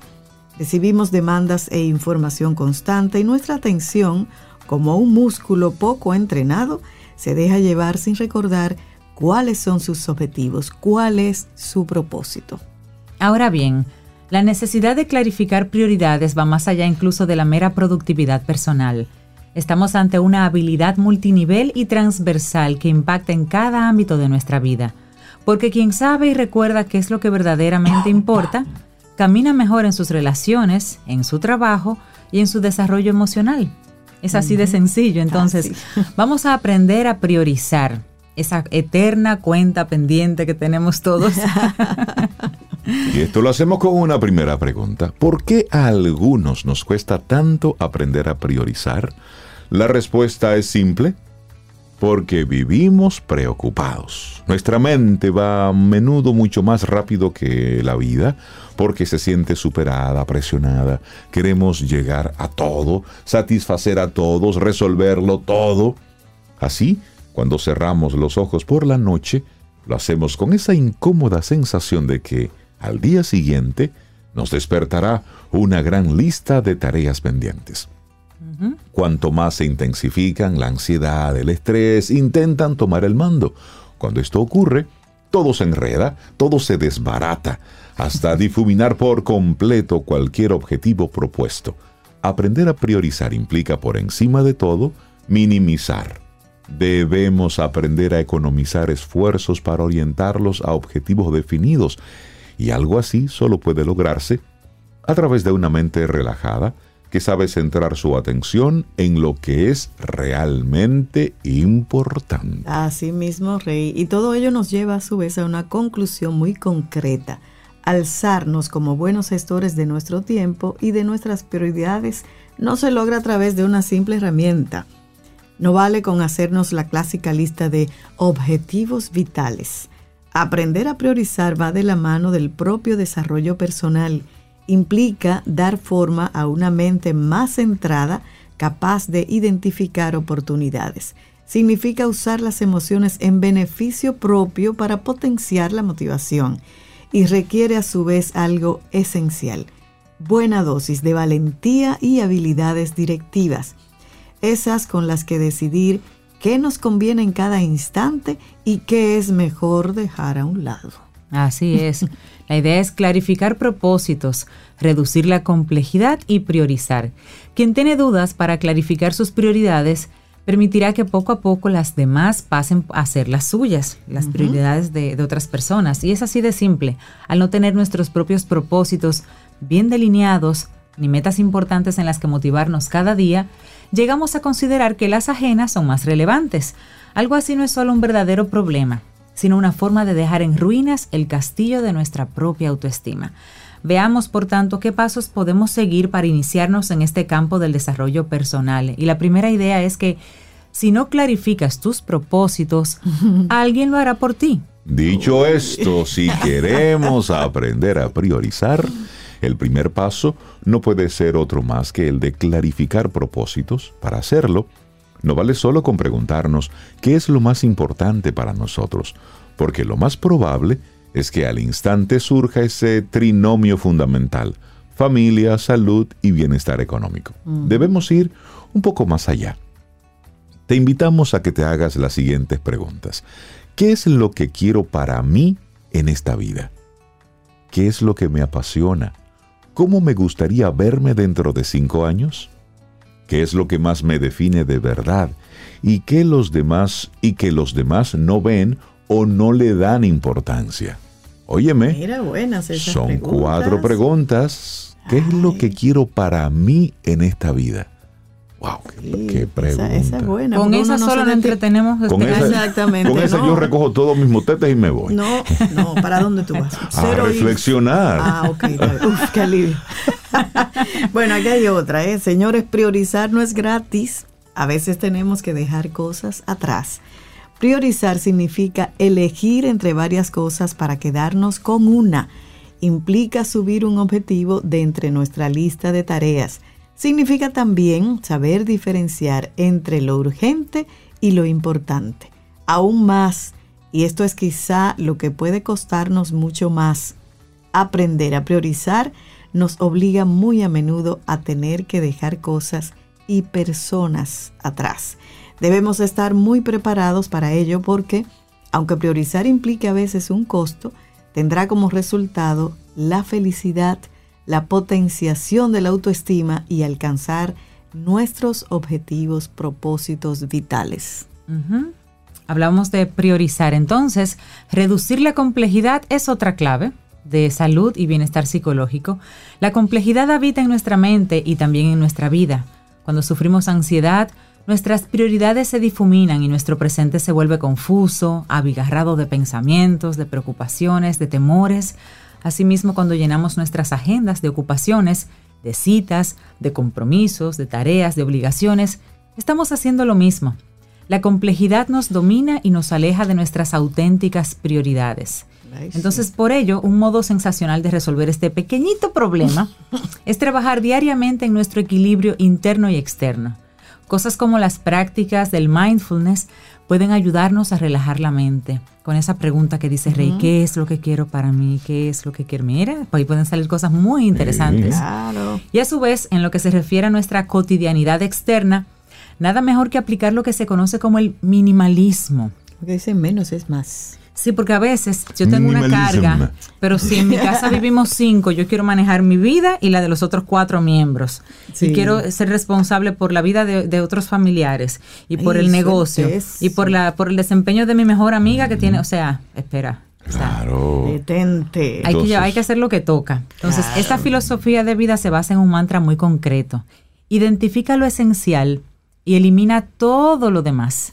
Recibimos demandas e información constante y nuestra atención, como un músculo poco entrenado, se deja llevar sin recordar cuáles son sus objetivos, cuál es su propósito. Ahora bien, la necesidad de clarificar prioridades va más allá incluso de la mera productividad personal. Estamos ante una habilidad multinivel y transversal que impacta en cada ámbito de nuestra vida. Porque quien sabe y recuerda qué es lo que verdaderamente importa, camina mejor en sus relaciones, en su trabajo y en su desarrollo emocional. Es así de sencillo. Entonces, vamos a aprender a priorizar esa eterna cuenta pendiente que tenemos todos. (laughs) Y esto lo hacemos con una primera pregunta. ¿Por qué a algunos nos cuesta tanto aprender a priorizar? La respuesta es simple. Porque vivimos preocupados. Nuestra mente va a menudo mucho más rápido que la vida porque se siente superada, presionada. Queremos llegar a todo, satisfacer a todos, resolverlo todo. Así, cuando cerramos los ojos por la noche, lo hacemos con esa incómoda sensación de que al día siguiente nos despertará una gran lista de tareas pendientes. Cuanto más se intensifican la ansiedad, el estrés, intentan tomar el mando. Cuando esto ocurre, todo se enreda, todo se desbarata, hasta (laughs) difuminar por completo cualquier objetivo propuesto. Aprender a priorizar implica por encima de todo minimizar. Debemos aprender a economizar esfuerzos para orientarlos a objetivos definidos y algo así solo puede lograrse a través de una mente relajada que sabe centrar su atención en lo que es realmente importante. Así mismo, Rey. Y todo ello nos lleva a su vez a una conclusión muy concreta. Alzarnos como buenos gestores de nuestro tiempo y de nuestras prioridades no se logra a través de una simple herramienta. No vale con hacernos la clásica lista de objetivos vitales. Aprender a priorizar va de la mano del propio desarrollo personal. Implica dar forma a una mente más centrada, capaz de identificar oportunidades. Significa usar las emociones en beneficio propio para potenciar la motivación. y requiere a su vez algo esencial, buena dosis de valentía y habilidades directivas, esas con las que decidir qué nos conviene en cada instante y qué es mejor dejar a un lado. Así es. La idea es clarificar propósitos, reducir la complejidad y priorizar. Quien tiene dudas para clarificar sus prioridades permitirá que poco a poco las demás pasen a ser las suyas, las prioridades de, de otras personas. Y es así de simple. Al no tener nuestros propios propósitos bien delineados, ni metas importantes en las que motivarnos cada día, llegamos a considerar que las ajenas son más relevantes. Algo así no es solo un verdadero problema, sino una forma de dejar en ruinas el castillo de nuestra propia autoestima. Veamos, por tanto, qué pasos podemos seguir para iniciarnos en este campo del desarrollo personal. Y la primera idea es que si no clarificas tus propósitos, (laughs) alguien lo hará por ti. Dicho esto, si queremos aprender a priorizar, el primer paso no puede ser otro más que el de clarificar propósitos. Para hacerlo, no vale solo con preguntarnos qué es lo más importante para nosotros, porque lo más probable es que al instante surja ese trinomio fundamental, familia, salud y bienestar económico. Debemos ir un poco más allá. Te invitamos a que te hagas las siguientes preguntas. ¿Qué es lo que quiero para mí en esta vida? ¿Qué es lo que me apasiona? ¿Cómo me gustaría verme dentro de cinco años? ¿Qué es lo que más me define de verdad? ¿Y qué los demás y que los demás no ven o no le dan importancia? Óyeme, Mira, buenas son preguntas. cuatro preguntas. ¿Qué es lo que quiero para mí en esta vida? Wow, qué, Sí, qué pregunta. Esa, esa es buena. Con esa no solo nos entretenemos. Con esa, Exactamente, con esa no. yo recojo todos mis motetes y me voy. No, no, ¿para dónde tú vas? (laughs) a Cero y- reflexionar. Ah, ok. Uf, qué alivio. (laughs) bueno, aquí hay otra, ¿eh? Señores, priorizar no es gratis. A veces tenemos que dejar cosas atrás. Priorizar significa elegir entre varias cosas para quedarnos con una. Implica subir un objetivo de entre nuestra lista de tareas. Significa también saber diferenciar entre lo urgente y lo importante. Aún más, y esto es quizá lo que puede costarnos mucho más, aprender a priorizar nos obliga muy a menudo a tener que dejar cosas y personas atrás. Debemos estar muy preparados para ello porque, aunque priorizar implique a veces un costo, tendrá como resultado la felicidad, la potenciación de la autoestima y alcanzar nuestros objetivos, propósitos vitales. Hablamos de priorizar. Entonces, reducir la complejidad es otra clave de salud y bienestar psicológico. La complejidad habita en nuestra mente y también en nuestra vida. Cuando sufrimos ansiedad, nuestras prioridades se difuminan y nuestro presente se vuelve confuso, abigarrado de pensamientos, de preocupaciones, de temores. Asimismo, cuando llenamos nuestras agendas de ocupaciones, de citas, de compromisos, de tareas, de obligaciones, estamos haciendo lo mismo. La complejidad nos domina y nos aleja de nuestras auténticas prioridades. Entonces, por ello, un modo sensacional de resolver este pequeñito problema (laughs) es trabajar diariamente en nuestro equilibrio interno y externo. Cosas como las prácticas del mindfulness pueden ayudarnos a relajar la mente. Con esa pregunta que dice Rey, ¿qué es lo que quiero para mí? ¿Qué es lo que quiero? Mira, ahí pueden salir cosas muy interesantes. Claro. Y a su vez, en lo que se refiere a nuestra cotidianidad externa, nada mejor que aplicar lo que se conoce como el minimalismo. Porque dicen menos es más. Sí, porque a veces yo tengo una carga, pero si en mi casa (laughs) vivimos cinco, yo quiero manejar mi vida y la de los otros cuatro miembros. Sí. Y quiero ser responsable por la vida de, de otros familiares y por Ay, el negocio y por la por el desempeño de mi mejor amiga que tiene, o sea, espera. o sea, Claro. Detente. hay, que, hay que hacer lo que toca. Entonces, Claro. esta filosofía de vida se basa en un mantra muy concreto. Identifica lo esencial y elimina todo lo demás.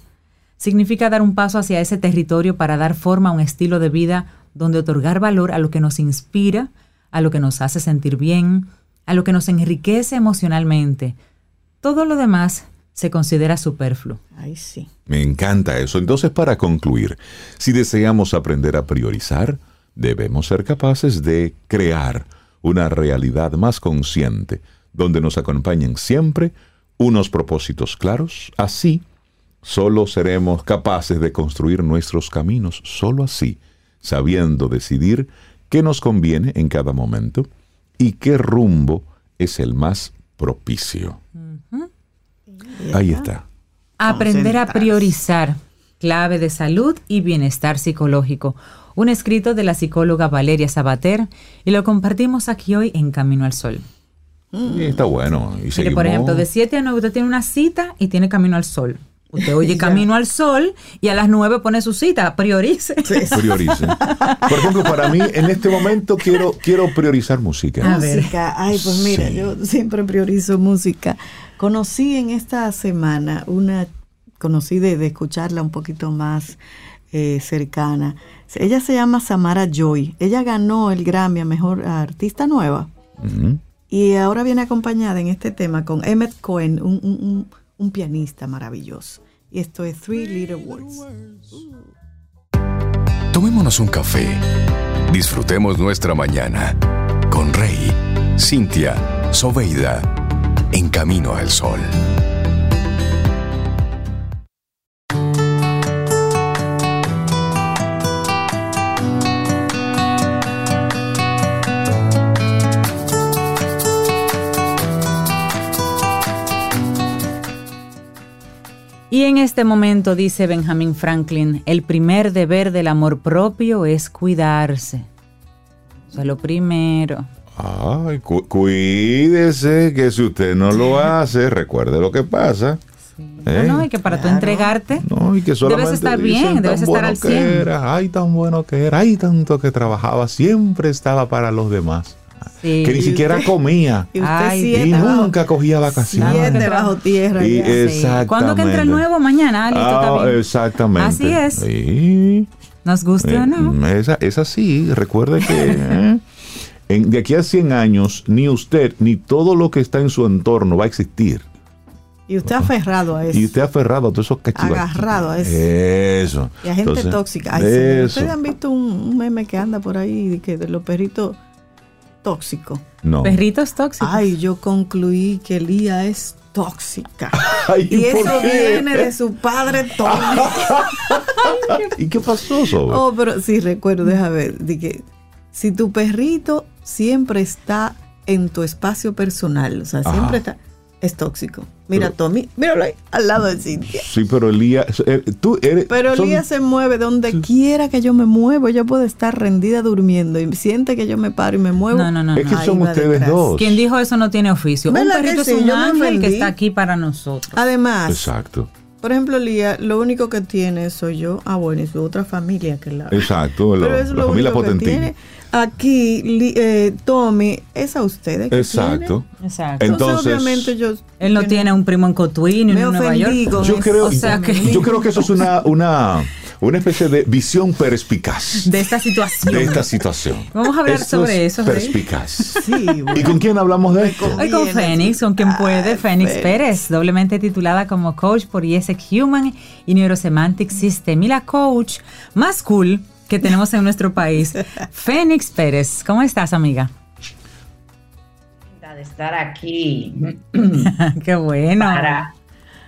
Significa dar un paso hacia ese territorio para dar forma a un estilo de vida donde otorgar valor a lo que nos inspira, a lo que nos hace sentir bien, a lo que nos enriquece emocionalmente. Todo lo demás se considera superfluo. Ay, sí. Me encanta eso. Entonces, para concluir, si deseamos aprender a priorizar, debemos ser capaces de crear una realidad más consciente, donde nos acompañen siempre unos propósitos claros. Así, solo seremos capaces de construir nuestros caminos, solo así, sabiendo decidir qué nos conviene en cada momento y qué rumbo es el más propicio. Ahí está. Aprender a priorizar, clave de salud y bienestar psicológico. Un escrito de la psicóloga Valeria Sabater y lo compartimos aquí hoy en Camino al Sol. Y está bueno. Y Mire, seguimos. por ejemplo, de 7 a 9 usted tiene una cita y tiene Camino al Sol. Usted oye Camino al Sol y a las 9 pone su cita, priorice. Priorice. Por ejemplo, para mí, en este momento quiero, quiero priorizar música. A ver. Música. Ay, pues mira, Sí. yo siempre priorizo música. Conocí en esta semana una, conocí de, de escucharla un poquito más eh, cercana. Ella se llama Samara Joy. Ella ganó el Grammy a Mejor Artista Nueva. Y ahora viene acompañada en este tema con Emmett Cohen, un, un- un- un pianista maravilloso. Y esto es Three Little Words. Tomémonos un café. Disfrutemos nuestra mañana con Rey, Cintia, Soveida, en camino al sol. Y en este momento, dice Benjamin Franklin, el primer deber del amor propio es cuidarse. O sea, lo primero. Ay, cu- cuídese que si usted no lo hace, recuerde lo que pasa. ¿eh? No, no, y que para tú Claro. entregarte, No, y que solamente estar dicen, bien, debes "Tan estar bueno al que 100". era, ay, tan bueno que era, ay, tanto que trabajaba, siempre estaba para los demás. Sí. Que ni siquiera comía (laughs) Y usted Ay, siete y bajo- nunca cogía vacaciones. siete bajo tierra. Y Sí. exactamente. ¿Cuándo que entra el nuevo? Mañana, listo, está Ah, bien. exactamente. Así es. Sí. Nos guste o no. Eh, Esa, es así. Recuerde que eh, en- de aquí a 100 años, ni usted ni todo lo que está en su entorno va a existir. Y usted aferrado a eso. Y usted aferrado a todos esos cachivaches. Agarrado a eso. Eso. Y a gente Entonces, tóxica. Ay, eso. ¿Ustedes han visto un, un meme que anda por ahí de, que de los perritos tóxicos? No. Perritos tóxicos. Ay, yo concluí que Lía es tóxica. (laughs) Ay, Y ¿por eso qué? viene de su padre tóxico. (laughs) ¿Y qué pasó, Sobe? Oh, pero sí, recuerdo, déjame ver. de que si tu perrito siempre está en tu espacio personal, o sea, Ajá. siempre está, es tóxico. Mira, Pero- Tommy, míralo ahí, al lado de Cintia. Sí, pero Elías, eh, tú eres... Pero Lía se mueve donde quiera que yo me muevo. Ella puede estar rendida durmiendo y siente que yo me paro y me muevo. No, no, no. Es que no. Son ustedes detrás. dos. Quien dijo eso no tiene oficio. Un ¿Verdad que perrito sí? es un Yo ángel que está aquí para nosotros. Además, Exacto. por ejemplo, Lía, lo único que tiene soy yo. Ah, bueno, y su otra familia que la. Exacto. (laughs) la, es la familia único que Potentini. tiene. Aquí, eh, Tommy, es a ustedes. que Exacto. Exacto. Entonces- Entonces, obviamente, yo. Él no tiene un primo en Cotuí ni en Nueva York. Yo creo, O sea que- yo creo que eso es una, una, una especie de visión perspicaz de esta situación. de esta situación. Vamos a hablar sobre eso. Perspicaz. Sí, bueno. ¿Y con quién hablamos de esto? Hoy con Fénix, con quien puede, Ay, Fénix Fénix. Pérez, doblemente titulada como coach por IESEC Human y Neurosemantic System, y la coach más cool que tenemos en nuestro país, (laughs) Fénix Pérez. ¿Cómo estás, amiga? de estar aquí (clears throat) Qué bueno. para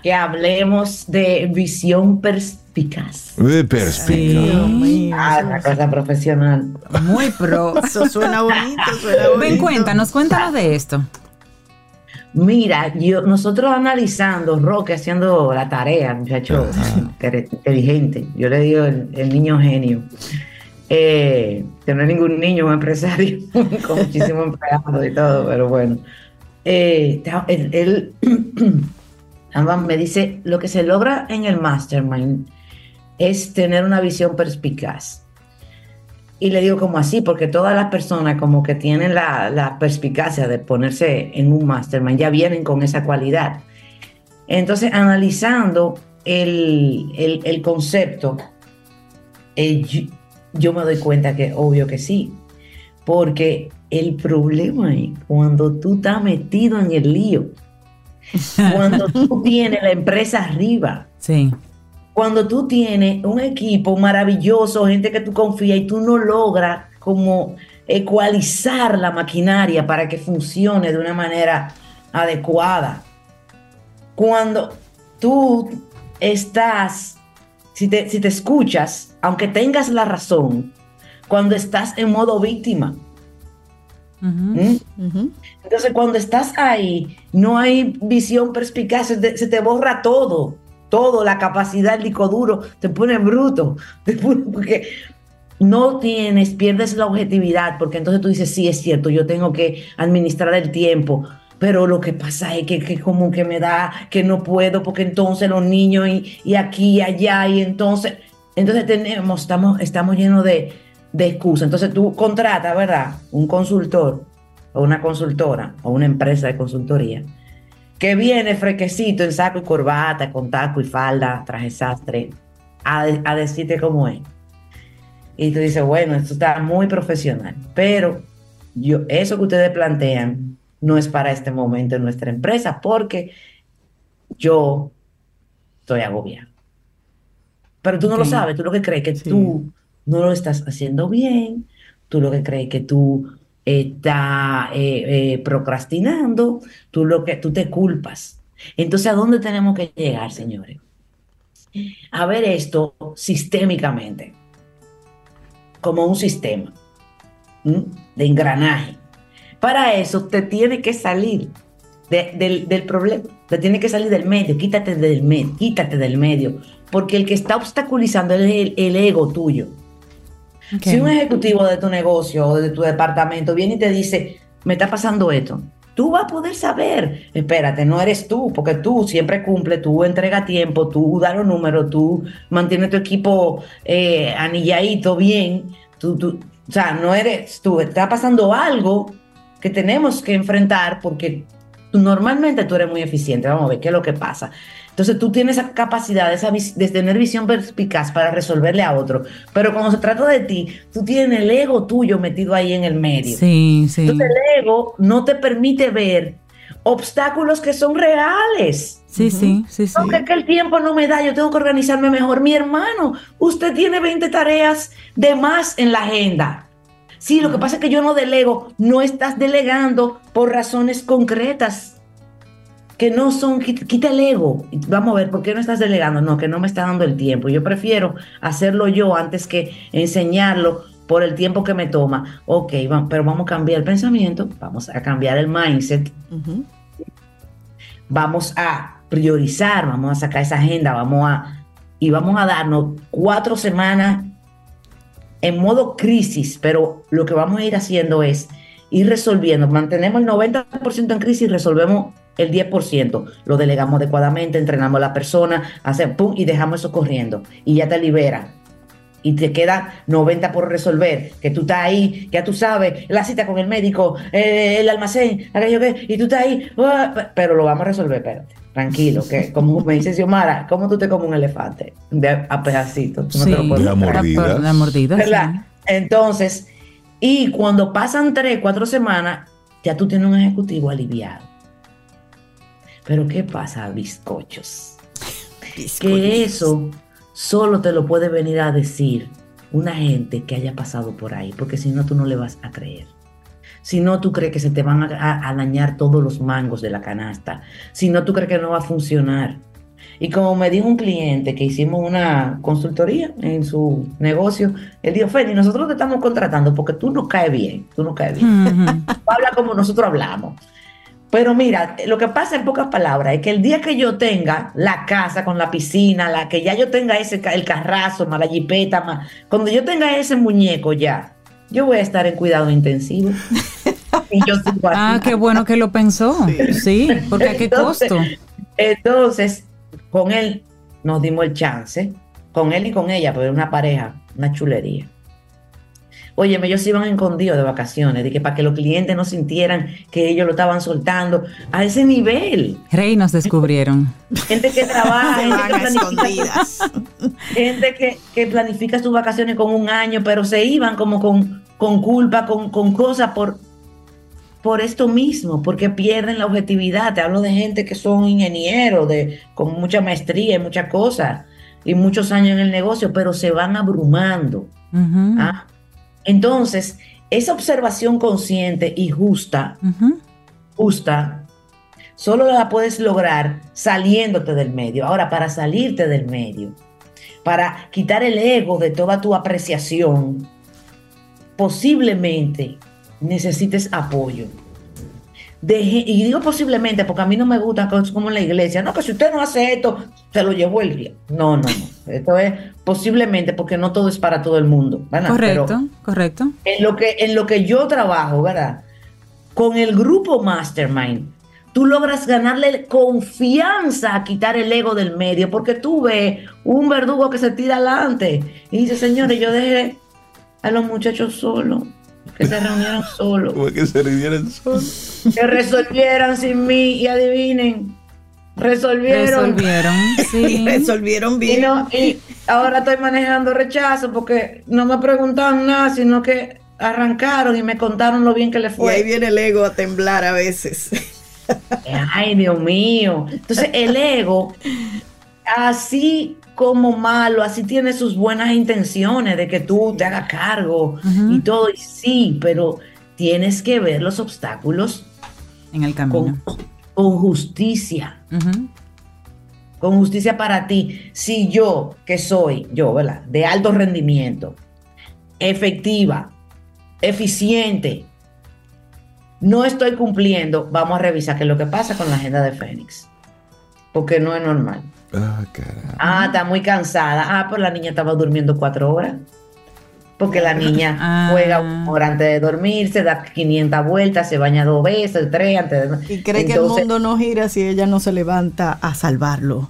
que hablemos de visión perspicaz. De perspicaz. Sí. Ah, una cosa profesional. Muy pro. Eso suena bonito, suena bonito. Ven, cuéntanos, cuéntanos de esto. Mira, yo, nosotros analizando, Roque haciendo la tarea, muchacho inteligente. Yo le digo el, el niño genio. Eh, que no es ningún niño, un empresario (laughs) con muchísimos empleados y todo, pero bueno. Eh, él, él (clears throat) me dice, lo que se logra en el mastermind es tener una visión perspicaz. Y le digo como así, porque todas las personas como que tienen la, la perspicacia de ponerse en un mastermind, ya vienen con esa cualidad. Entonces, analizando el, el- el concepto, eh, yo, yo me doy cuenta que obvio que sí, porque el problema es cuando tú estás metido en el lío, cuando tú (laughs) tienes la empresa arriba, Sí. Cuando tú tienes un equipo maravilloso, gente que tú confías y tú no logras como ecualizar la maquinaria para que funcione de una manera adecuada. Cuando tú estás, si te, si te escuchas, aunque tengas la razón, cuando estás en modo víctima. ¿Mm? Entonces, cuando estás ahí, no hay visión perspicaz, se te, se te borra todo, todo, la capacidad, el disco duro, te pone bruto, (laughs) te pone- porque no tienes, pierdes la objetividad, porque entonces tú dices, sí, es cierto, yo tengo que administrar el tiempo, pero lo que pasa es que, que como que me da, que no puedo, porque entonces los niños y, y aquí y allá, y entonces, entonces tenemos, estamos, estamos llenos de, de excusas. Entonces tú contratas, ¿verdad? Un consultor o una consultora o una empresa de consultoría que viene fresquecito en saco y corbata, con taco y falda, traje sastre, a, de- a decirte cómo es. Y tú dices, bueno, esto está muy profesional, pero yo, eso que ustedes plantean no es para este momento en nuestra empresa porque yo estoy agobiado. Pero tú no lo sabes, tú lo que crees que Sí. tú no lo estás haciendo bien, tú lo que crees que tú estás eh, eh, procrastinando, tú lo que tú te culpas. Entonces, ¿a dónde tenemos que llegar, señores? A ver esto sistémicamente, como un sistema de engranaje. Para eso te tiene que salir de- del, del problema, te tiene que salir del medio, quítate del medio, quítate del medio, porque el que está obstaculizando es el ego tuyo. Si un ejecutivo de tu negocio o de tu departamento viene y te dice, me está pasando esto, tú vas a poder saber, espérate, no eres tú, porque tú siempre cumple, tú entrega tiempo, tú da los números, tú mantienes tu equipo eh, anilladito bien, tú, tú, o sea, no eres tú, está pasando algo que tenemos que enfrentar porque normalmente tú eres muy eficiente, vamos a ver qué es lo que pasa. Entonces tú tienes esa capacidad esa de tener visión perspicaz para resolverle a otro, pero cuando se trata de ti, tú tienes el ego tuyo metido ahí en el medio. Sí, sí. Entonces el ego no te permite ver obstáculos que son reales. Sí, sí, sí, sí. No, que, que el tiempo no me da, yo tengo que organizarme mejor. Mi hermano, usted tiene 20 tareas de más en la agenda. Sí, lo que pasa es que yo no delego, no estás delegando por razones concretas que no son, quita, el ego. Vamos a ver, ¿por qué no estás delegando? No, que no me está dando el tiempo. Yo prefiero hacerlo yo antes que enseñarlo por el tiempo que me toma. Ok, pero vamos a cambiar el pensamiento, vamos a cambiar el mindset vamos a priorizar, vamos a sacar esa agenda, vamos a y vamos a darnos cuatro semanas en modo crisis, pero lo que vamos a ir haciendo es ir resolviendo, mantenemos el 90% en crisis y resolvemos el 10%, lo delegamos adecuadamente, entrenamos a la persona, hacemos pum y dejamos eso corriendo y ya te libera. Y te queda 90 por resolver, que tú estás ahí, ya tú sabes, la cita con el médico, eh, el almacén, aquello que, y tú estás ahí, ah, pe- pero lo vamos a resolver, espérate, tranquilo, que como me dice Xiomara, ¿cómo tú te comes un elefante? De, a pedacitos, tú no te lo Sí. puedes La mordida. La mordida. Entonces, y cuando pasan tres, cuatro semanas, ya tú tienes un ejecutivo aliviado. Pero ¿qué pasa, bizcochos? Que eso solo te lo puede venir a decir una gente que haya pasado por ahí, porque si no, tú no le vas a creer. Si no, tú crees que se te van a, dañar todos los mangos de la canasta. Si no, tú crees que no va a funcionar. Y como me dijo un cliente que hicimos una consultoría en su negocio, él dijo, Feni, nosotros te estamos contratando porque tú no caes bien, tú no caes bien. (laughs) Habla como nosotros hablamos. Pero mira, lo que pasa en pocas palabras es que el día que yo tenga la casa con la piscina, la que ya yo tenga ese el carrazo, más la jipeta, más, cuando yo tenga ese muñeco ya, yo voy a estar en cuidado intensivo. (laughs) y yo sigo así. Ah, qué bueno que lo pensó. Sí, porque a qué Entonces, costo. Entonces, con él nos dimos el chance, con él y con ella, porque era una pareja, una chulería. Óyeme, ellos se iban escondidos de vacaciones, de que para que los clientes no sintieran que ellos lo estaban soltando a ese nivel. Rey nos descubrieron. Gente que trabaja, gente que planifica, escondidas. gente que, que planifica sus vacaciones con un año, pero se iban como con, con culpa, con, con cosas por, por esto mismo, porque pierden la objetividad. Te hablo de gente que son ingenieros, de, con mucha maestría y muchas cosas, y muchos años en el negocio, pero se van abrumando. Ujú, ¿ah? Entonces, esa observación consciente y justa, justa, solo la puedes lograr saliéndote del medio. Ahora, para salirte del medio, para quitar el ego de toda tu apreciación, posiblemente necesites apoyo. Deje- y digo posiblemente porque a mí no me gusta como en la iglesia. No, que si usted no hace esto, se lo llevó el día. No, no, no. (laughs) Esto es posiblemente porque no todo es para todo el mundo. ¿verdad? Pero- Correcto, correcto. en lo que en lo que yo trabajo, ¿verdad? Con el grupo Mastermind, tú logras ganarle confianza a quitar el ego del medio, porque tú ves un verdugo que se tira adelante y dice, señores, yo dejé a los muchachos solos, que se reunieran solos, (laughs) que se rindieron sol. que resolvieran sin mí y adivinen, resolvieron. Resolvieron, sí. (laughs) Resolvieron Y, bien. no- y ahora estoy manejando rechazo porque no me preguntaron nada, sino que arrancaron y me contaron lo bien que le Y ahí fue. viene el ego a temblar a veces. (laughs) Ay, Dios mío. Entonces, el ego, así como malo, así tiene sus buenas intenciones de que tú te hagas cargo y todo. Y sí, pero tienes que ver los obstáculos En el camino. con, con justicia. Con justicia para ti. Si yo, que soy yo, ¿verdad? De alto rendimiento, efectiva, eficiente, no estoy cumpliendo, vamos a revisar qué es lo que pasa con la agenda de Fénix. Porque no es normal. Ah, caramba. Ah, está muy cansada. Ah, pues la niña estaba durmiendo cuatro horas. Porque la niña (laughs) Ah. juega una hora antes de dormir, se da 500 vueltas, se baña dos veces, tres antes de Y cree que el mundo no gira si ella no se levanta a salvarlo.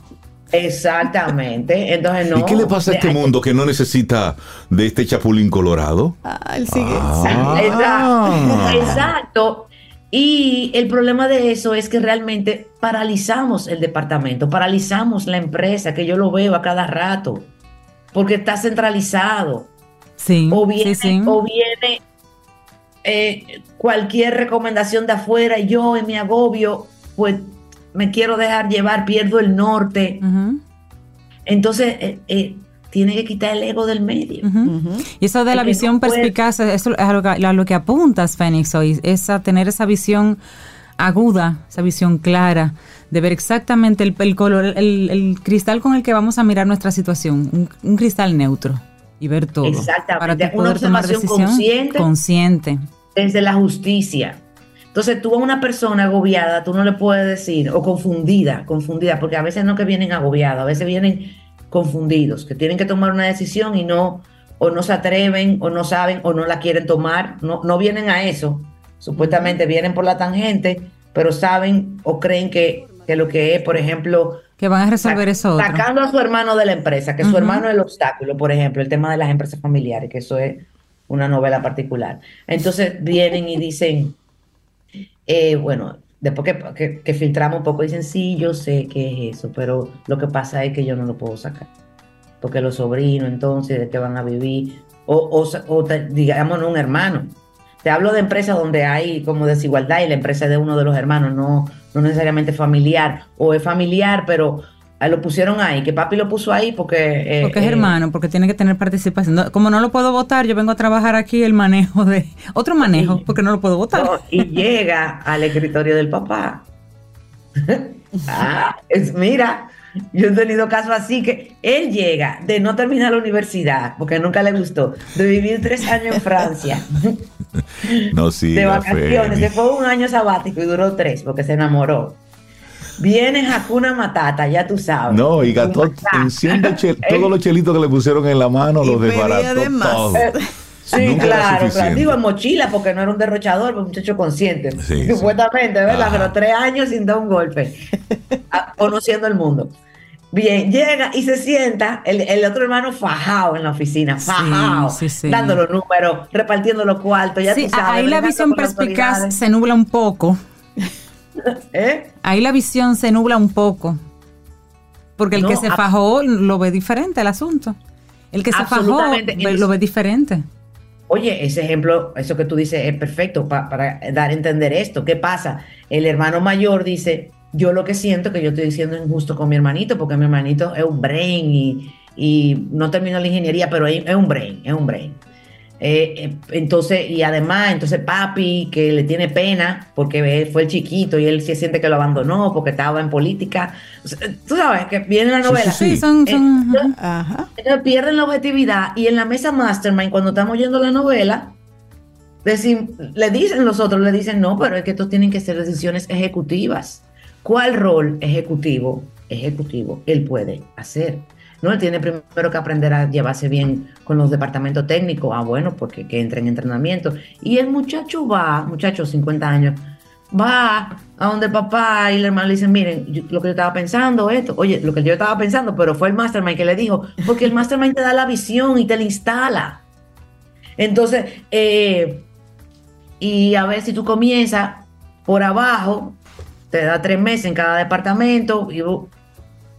Exactamente. Entonces no. ¿Y qué le pasa a este mundo que no necesita de este chapulín colorado? Ah, él sigue. Ah. Exacto. Exacto. Y el problema de eso es que realmente paralizamos el departamento, paralizamos la empresa, que yo lo veo a cada rato, porque está centralizado. Sí, O viene, sí, sí. o viene eh, cualquier recomendación de afuera y yo en mi agobio, pues me quiero dejar llevar, pierdo el norte. Entonces, eh, eh, tiene que quitar el ego del medio. Y eso de la visión no puede- perspicaz, eso es a lo, que, a lo que apuntas, Fénix, hoy, es a tener esa visión aguda, esa visión clara, de ver exactamente el, el color, el, el cristal con el que vamos a mirar nuestra situación, un, un cristal neutro y ver todo. Exactamente, Para una observación consciente. desde la justicia. Entonces tú a una persona agobiada, tú no le puedes decir, o confundida, confundida, porque a veces no que vienen agobiados, a veces vienen confundidos, que tienen que tomar una decisión y no, o no se atreven, o no saben, o no la quieren tomar, no, no vienen a eso, supuestamente vienen por la tangente, pero saben o creen que, que lo que es, por ejemplo, Que van a resolver eso otro. Sacando a su hermano de la empresa, que su hermano es el obstáculo, por ejemplo, el tema de las empresas familiares, que eso es una novela particular. Entonces vienen y dicen, eh, bueno, después que, que- que filtramos un poco, dicen, sí, yo sé que es eso, pero lo que pasa es que yo no lo puedo sacar. Porque los sobrinos, entonces, ¿de qué van a vivir? O, o, o digamos, un hermano. Te hablo de empresas donde hay como desigualdad y la empresa es de uno de los hermanos, no, no necesariamente familiar, o es familiar, pero ah, lo pusieron ahí, que papi lo puso ahí porque... eh, Porque es eh, hermano, porque tiene que tener participación. No- Como no lo puedo votar, yo vengo a trabajar aquí el manejo de... Otro manejo, porque no lo puedo votar. no, y llega al escritorio del papá. (laughs) Ah, es, mira, yo he tenido casos así que él llega de no terminar la universidad, porque nunca le gustó, de vivir tres años en Francia, (laughs) No, sí. de vacaciones, se fue un año sabático y duró tres porque se enamoró. Viene Hakuna Matata, ya tú sabes. No, y gastó Matata. en 100 chel- todos los chelitos que le pusieron en la mano, (laughs) Y los desbarató de más. todo. Eh, (laughs) Sí, Nunca claro, claro. Digo en mochila porque no era un derrochador, fue un muchacho consciente. Sí, sí. Supuestamente, ¿verdad? Ajá. Pero tres años sin dar un golpe, a- (laughs) conociendo el mundo. Bien, llega y se sienta el, el otro hermano fajado en la oficina, fajado, sí, sí. dando los números, repartiendo los cuartos, ya Sí, tú sabes. ahí la visión perspicaz se nubla un poco. (laughs) ¿Eh? Ahí la visión se nubla un poco. Porque el No, que se fajó lo ve diferente el asunto. El que se fajó lo ve diferente. Oye, ese ejemplo, eso que tú dices es perfecto pa- para dar a entender esto. ¿Qué pasa? El hermano mayor dice, yo lo que siento que yo estoy diciendo injusto con mi hermanito, porque mi hermanito es un brain y, y no terminó la ingeniería, pero es un brain, es un brain. Eh, eh, entonces, y además, entonces papi, que le tiene pena porque fue el chiquito y él se siente que lo abandonó porque estaba en política. O sea, tú sabes que viene la Sí, novela. sí, Sí, son, Eh, son- entonces, Ajá. entonces pierden la objetividad y en la mesa mastermind, cuando estamos oyendo la novela, decim- le dicen los otros, le dicen, no, pero es que estos tienen que ser decisiones ejecutivas. ¿Cuál rol ejecutivo, ejecutivo, él puede hacer? No, él tiene primero que aprender a llevarse bien con los departamentos técnicos. Ah, bueno, porque que entre en entrenamiento. Y el muchacho va, muchacho, 50 años, va a donde el papá y el hermano le dicen, miren, lo que yo estaba pensando, esto, oye, lo que yo estaba pensando, pero fue el mastermind que le dijo, porque el mastermind te da la visión y te la instala. Entonces, eh, y a ver si tú comienzas por abajo, te da tres meses en cada departamento, y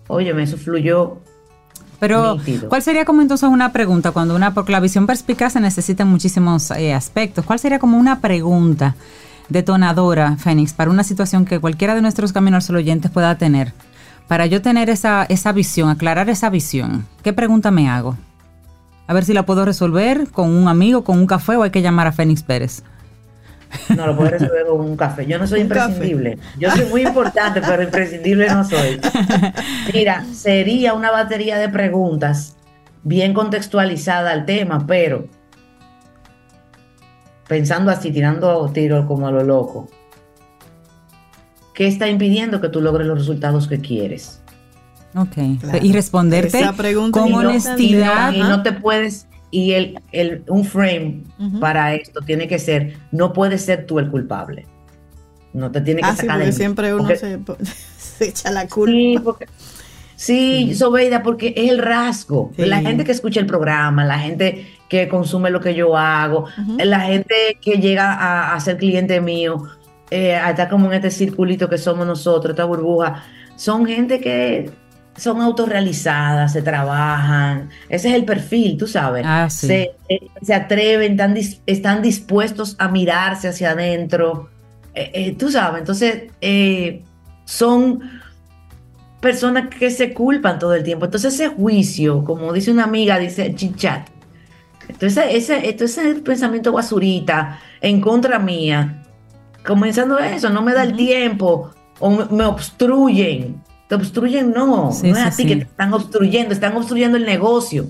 óyeme, eso fluyó. Pero, Nítido. ¿cuál sería como entonces una pregunta cuando una, porque la visión perspicaz se necesita en muchísimos eh, aspectos, ¿cuál sería como una pregunta detonadora, Fénix, para una situación que cualquiera de nuestros caminos solo oyentes pueda tener? Para yo tener esa, esa visión, aclarar esa visión, ¿qué pregunta me hago? A ver si la puedo resolver con un amigo, con un café o hay que llamar a Fénix Pérez. No lo puedes resolver con un café. Yo no soy café. imprescindible. Yo soy muy importante, pero imprescindible no soy. Mira, sería una batería de preguntas bien contextualizada al tema, pero pensando así, tirando tiro como a lo loco. ¿Qué está impidiendo que tú logres los resultados que quieres? Ok. Claro. Y responderte Esa pregunta con y no- honestidad. Y no te puedes, y el, el, un frame para esto tiene que ser, no puedes ser tú el culpable. No te tiene que Ah, sí, sacar porque de- siempre uno porque- se, (laughs) se echa la culpa. Sí, porque- sí, Sobeida, porque es el rasgo. Sí. La gente que escucha el programa, la gente que consume lo que yo hago, la gente que llega a, a ser cliente mío, eh, a estar como en este circulito que somos nosotros, esta burbuja, son gente que son autorrealizadas, se trabajan. Ese es el perfil, tú sabes. Ah, sí. se, eh, se atreven, están, dis- están dispuestos a mirarse hacia adentro. Eh, eh, tú sabes, entonces eh, son personas que se culpan todo el tiempo. Entonces ese juicio, como dice una amiga, dice chichat. Entonces ese, entonces ese pensamiento basurita en contra mía, comenzando eso, no me da el tiempo o me, me obstruyen. Te obstruyen, no, Sí, no es sí, a ti sí. que te están obstruyendo, están obstruyendo el negocio.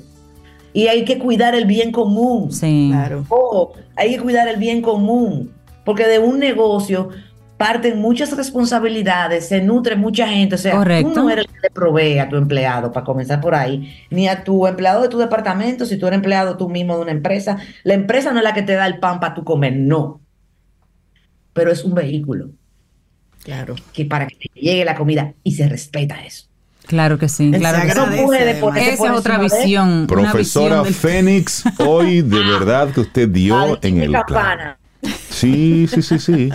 Y hay que cuidar el bien común. Sí. Claro. Oh, hay que cuidar el bien común, porque de un negocio parten muchas responsabilidades, se nutre mucha gente, o sea, Correcto. tú no eres el que le provee a tu empleado, para comenzar por ahí, ni a tu empleado de tu departamento, si tú eres empleado tú mismo de una empresa, la empresa no es la que te da el pan para tu comer, no, pero es un vehículo Claro. que para que te llegue la comida y se respeta eso. Claro que sí. Claro que sí. puede Esa es otra de- visión. una Profesora visión del- Fénix, (laughs) hoy de verdad que usted dio en el campana. Sí, sí, sí, sí.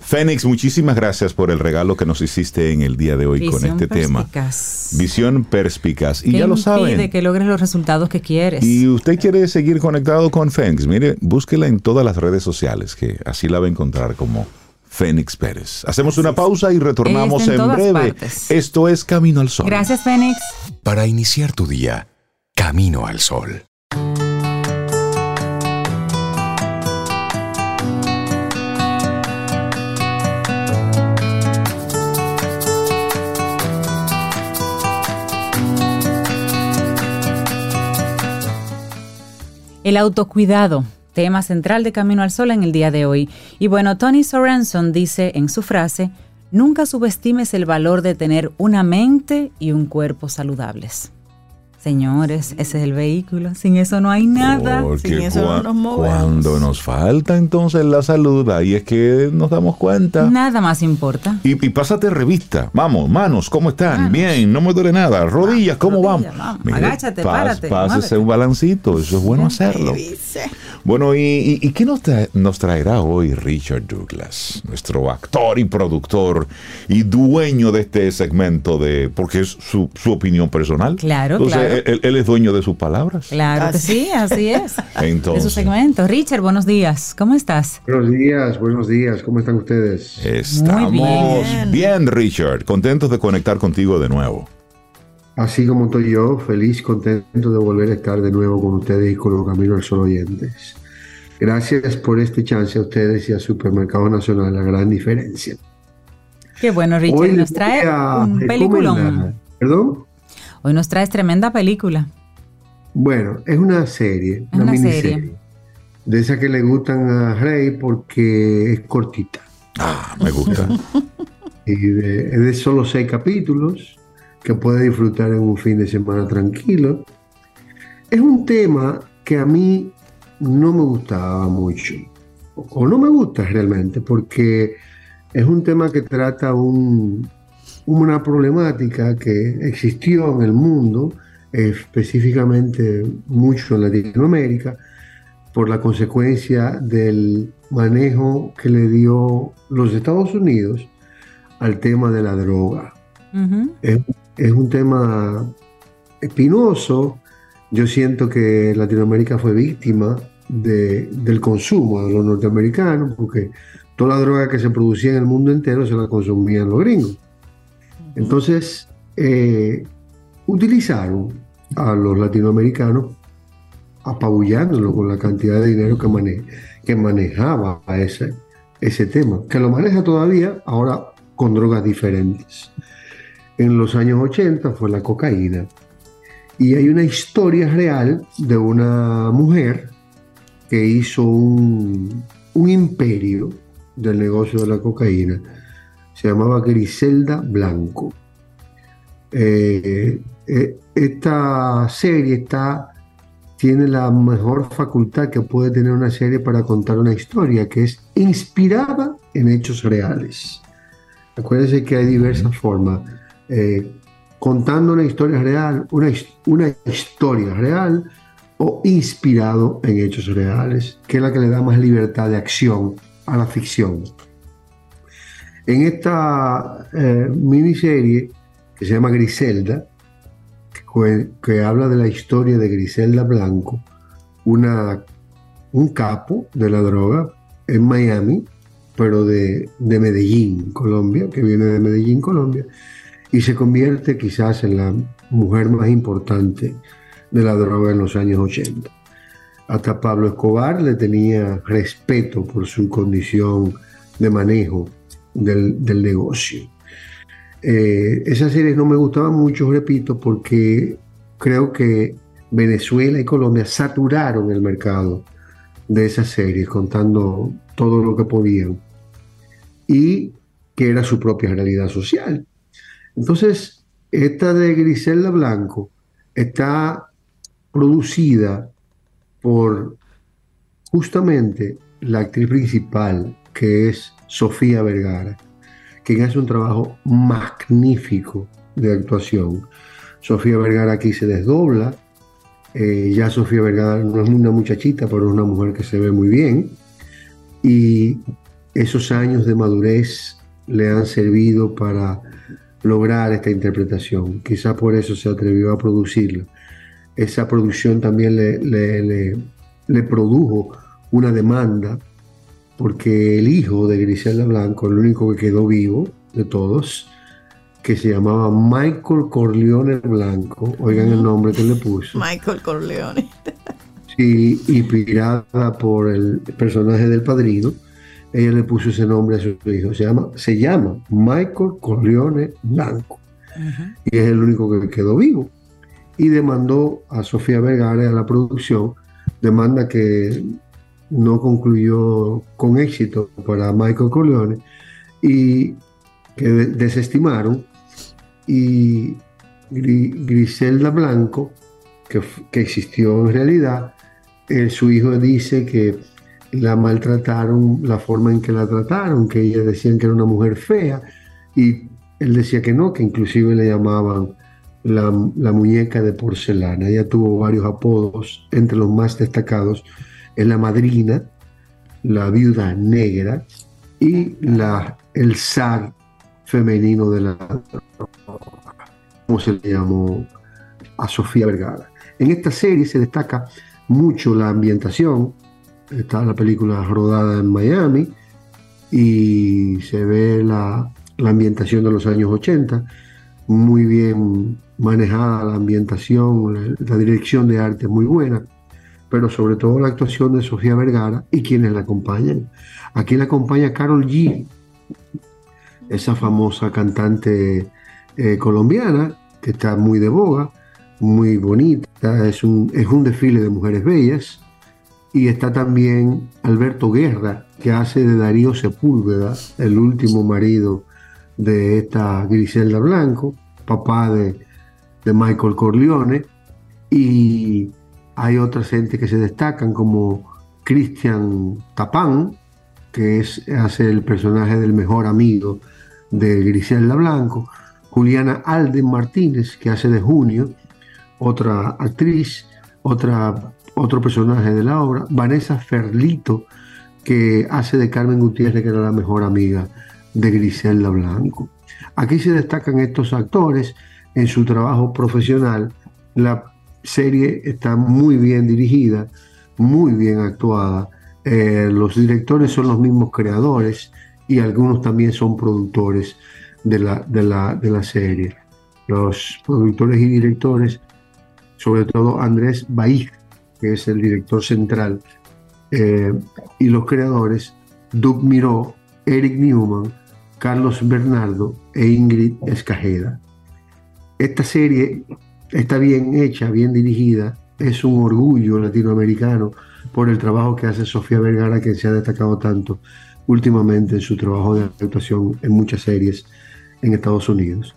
Fénix, muchísimas gracias por el regalo que nos hiciste en el día de hoy con este tema. perspicaz. Visión perspicaz. Y ya lo saben. que logres los resultados que quieres. Y usted quiere seguir conectado con Fénix, mire, búsquela en todas las redes sociales, que así la va a encontrar como Fénix Pérez. Hacemos una pausa y retornamos en breve. partes. Esto es Camino al Sol. Gracias, Fénix. Para iniciar tu día, camino al sol. El autocuidado, tema central de Camino al Sol en el día de hoy. Y bueno, Tony Sorenson dice en su frase, nunca subestimes el valor de tener una mente y un cuerpo saludables. Señores, ese es el vehículo. Sin eso no hay nada. Porque Sin eso no nos movemos. cuando nos falta entonces la salud, ahí es que nos damos cuenta. Nada más importa. Y, y pásate revista. Vamos, manos, ¿cómo están? Manos. Bien, no me duele nada. Rodillas, ¿cómo rodillas, vamos? vamos. Agáchate, párate, Pásese muévete. un balancito, eso es bueno hacerlo. Bueno, ¿y, y- y qué nos, tra- nos traerá hoy Richard Douglas, nuestro actor y productor y dueño de este segmento de, porque es su, su opinión personal? Claro, Entonces, claro. Él, él es dueño de sus palabras. Claro que sí, así es. (laughs) De Entonces, su segmento. Richard, buenos días. ¿Cómo estás? Buenos días, buenos días, ¿cómo están ustedes? estamos Muy bien. bien. Richard. Contentos de conectar contigo de nuevo. Así como estoy yo, feliz, contento de volver a estar de nuevo con ustedes y con los Caminos al Sol oyentes. Gracias por este chance a ustedes y a Supermercado Nacional, la gran diferencia. Qué bueno, Richard. Hoy nos trae un peliculón. ¿Perdón? Hoy nos traes tremenda película. Bueno, es una serie, Es una, una miniserie. serie. de esas que le gustan a Rey porque es cortita. Ah, me gusta. (laughs) Y de- es de solo seis capítulos que puede disfrutar en un fin de semana tranquilo. Es un tema que a mí no me gustaba mucho, o o no me gusta realmente, porque es un tema que trata un- una problemática que existió en el mundo, específicamente mucho en Latinoamérica, por la consecuencia del manejo que le dio los Estados Unidos al tema de la droga. Es, es un tema espinoso. Yo siento que Latinoamérica fue víctima de- del consumo de los norteamericanos, porque toda la droga que se producía en el mundo entero se la consumían los gringos. Entonces, eh, utilizaron a los latinoamericanos apabullándolo con la cantidad de dinero que, mane- que manejaba ese, ese tema, que lo maneja todavía, ahora con drogas diferentes. En los años 80 fue la cocaína. Y hay una historia real de una mujer que hizo un imperio del negocio de la cocaína. Se llamaba Griselda Blanco. Eh, eh, esta serie está, tiene la mejor facultad que puede tener una serie para contar una historia, que es inspirada en hechos reales. Acuérdense que hay diversas formas. eh, contando una historia real, una, una historia real o inspirado en hechos reales, que es la que le da más libertad de acción a la ficción. En esta eh, miniserie que se llama Griselda, que, que habla de la historia de Griselda Blanco, una, un capo de la droga en Miami, pero de, de Medellín, Colombia, que viene de Medellín, Colombia, y se convierte quizás en la mujer más importante de la droga en los años 80. Hasta Pablo Escobar le tenía respeto por su condición de manejo del, del negocio. Eh, esa serie no me gustaba mucho, repito, porque creo que Venezuela y Colombia saturaron el mercado de esas series, contando todo lo que podían, y que era su propia realidad social. Entonces, esta de Griselda Blanco está producida por justamente la actriz principal, que es Sofía Vergara, quien hace un trabajo magnífico de actuación. Sofía Vergara aquí se desdobla. eh, ya Sofía Vergara no es una muchachita, pero es una mujer que se ve muy bien. Y esos años de madurez le han servido para lograr esta interpretación. Quizá por eso se atrevió a producirla. Esa producción también le produjo una demanda porque el hijo de Griselda Blanco, el único que quedó vivo de todos, que se llamaba Michael Corleone Blanco, oigan el nombre que le puso, Michael Corleone. sí, inspirada por el personaje del padrino, ella le puso ese nombre a su hijo, se llama, se llama Michael Corleone Blanco, y es el único que quedó vivo. Y demandó a Sofía Vergara a la producción, demanda que no concluyó con éxito para Michael Corleone y que de- desestimaron y Gri- Griselda Blanco, que, que existió en realidad, eh, su hijo dice que la maltrataron, la forma en que la trataron, que ella decían que era una mujer fea y él decía que no, que inclusive le llamaban la, la muñeca de porcelana. Ella tuvo varios apodos, entre los más destacados es la madrina, la viuda negra y la, el zar femenino de la como se le llamó a Sofía Vergara. En esta serie se destaca mucho la ambientación. Está la película rodada en Miami y se ve la, la ambientación de los años 80, muy bien manejada la ambientación, la, la dirección de arte es muy buena, pero sobre todo la actuación de Sofía Vergara y quienes la acompañan. Aquí la acompaña Carol G, esa famosa cantante eh, colombiana que está muy de boga, muy bonita, es un, es un desfile de mujeres bellas Y está también Alberto Guerra, que hace de Darío Sepúlveda, el último marido de esta Griselda Blanco, papá de, de Michael Corleone. Y hay otras gente que se destacan como Cristian Tapán, que es, hace el personaje del mejor amigo de Griselda Blanco, Juliana Alden Martínez, que hace de Junio, otra actriz, otra, otro personaje de la obra, Vanessa Ferlito, que hace de Carmen Gutiérrez, que era la mejor amiga de Griselda Blanco. Aquí se destacan estos actores en su trabajo profesional. La serie está muy bien dirigida, muy bien actuada. Eh, los directores son los mismos creadores y algunos también son productores de la, de la, de la serie. Los productores y directores, sobre todo Andrés Baij, que es el director central, eh, y los creadores, Doug Miró, Eric Newman, Carlos Bernardo e Ingrid Escajeda. Esta serie está bien hecha, bien dirigida, es un orgullo latinoamericano por el trabajo que hace Sofía Vergara, que se ha destacado tanto últimamente en su trabajo de actuación en muchas series en Estados Unidos.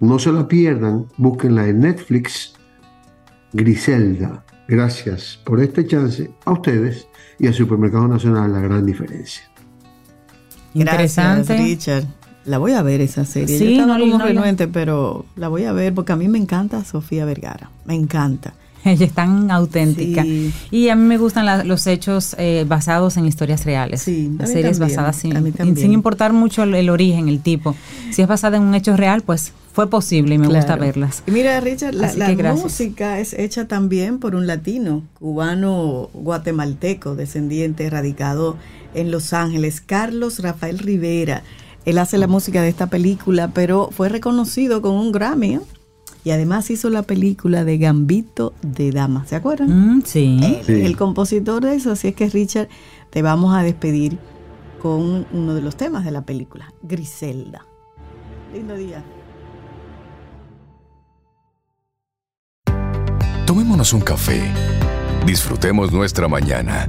No se la pierdan, búsquenla en Netflix, Griselda. Gracias por este chance a ustedes y al Supermercado Nacional La Gran Diferencia. Interesante. Gracias, Richard. La voy a ver esa serie. Sí, Yo no, estaba como no, renuente, pero la voy a ver porque a mí me encanta Sofía Vergara. Me encanta. (laughs) Ella es tan auténtica. Sí. Y a mí me gustan la- los hechos eh, basados en historias reales. Sí, Las series también, basadas sin, a mí sin- también. sin importar mucho el, el origen, el tipo. Si es basada en un hecho real, pues fue posible y me gusta verlas. Y mira, Richard, la, música es hecha también por un latino, cubano guatemalteco, descendiente, radicado en Los Ángeles, Carlos Rafael Rivera. Él hace la música de esta película, pero fue reconocido con un Grammy. ¿eh? Y además hizo la película de Gambito de Dama. ¿Se acuerdan? Mm, sí. Él, Sí. El compositor de eso. Así es que, Richard, te vamos a despedir con uno de los temas de la película, Griselda. Lindo día. Tomémonos un café. Disfrutemos nuestra mañana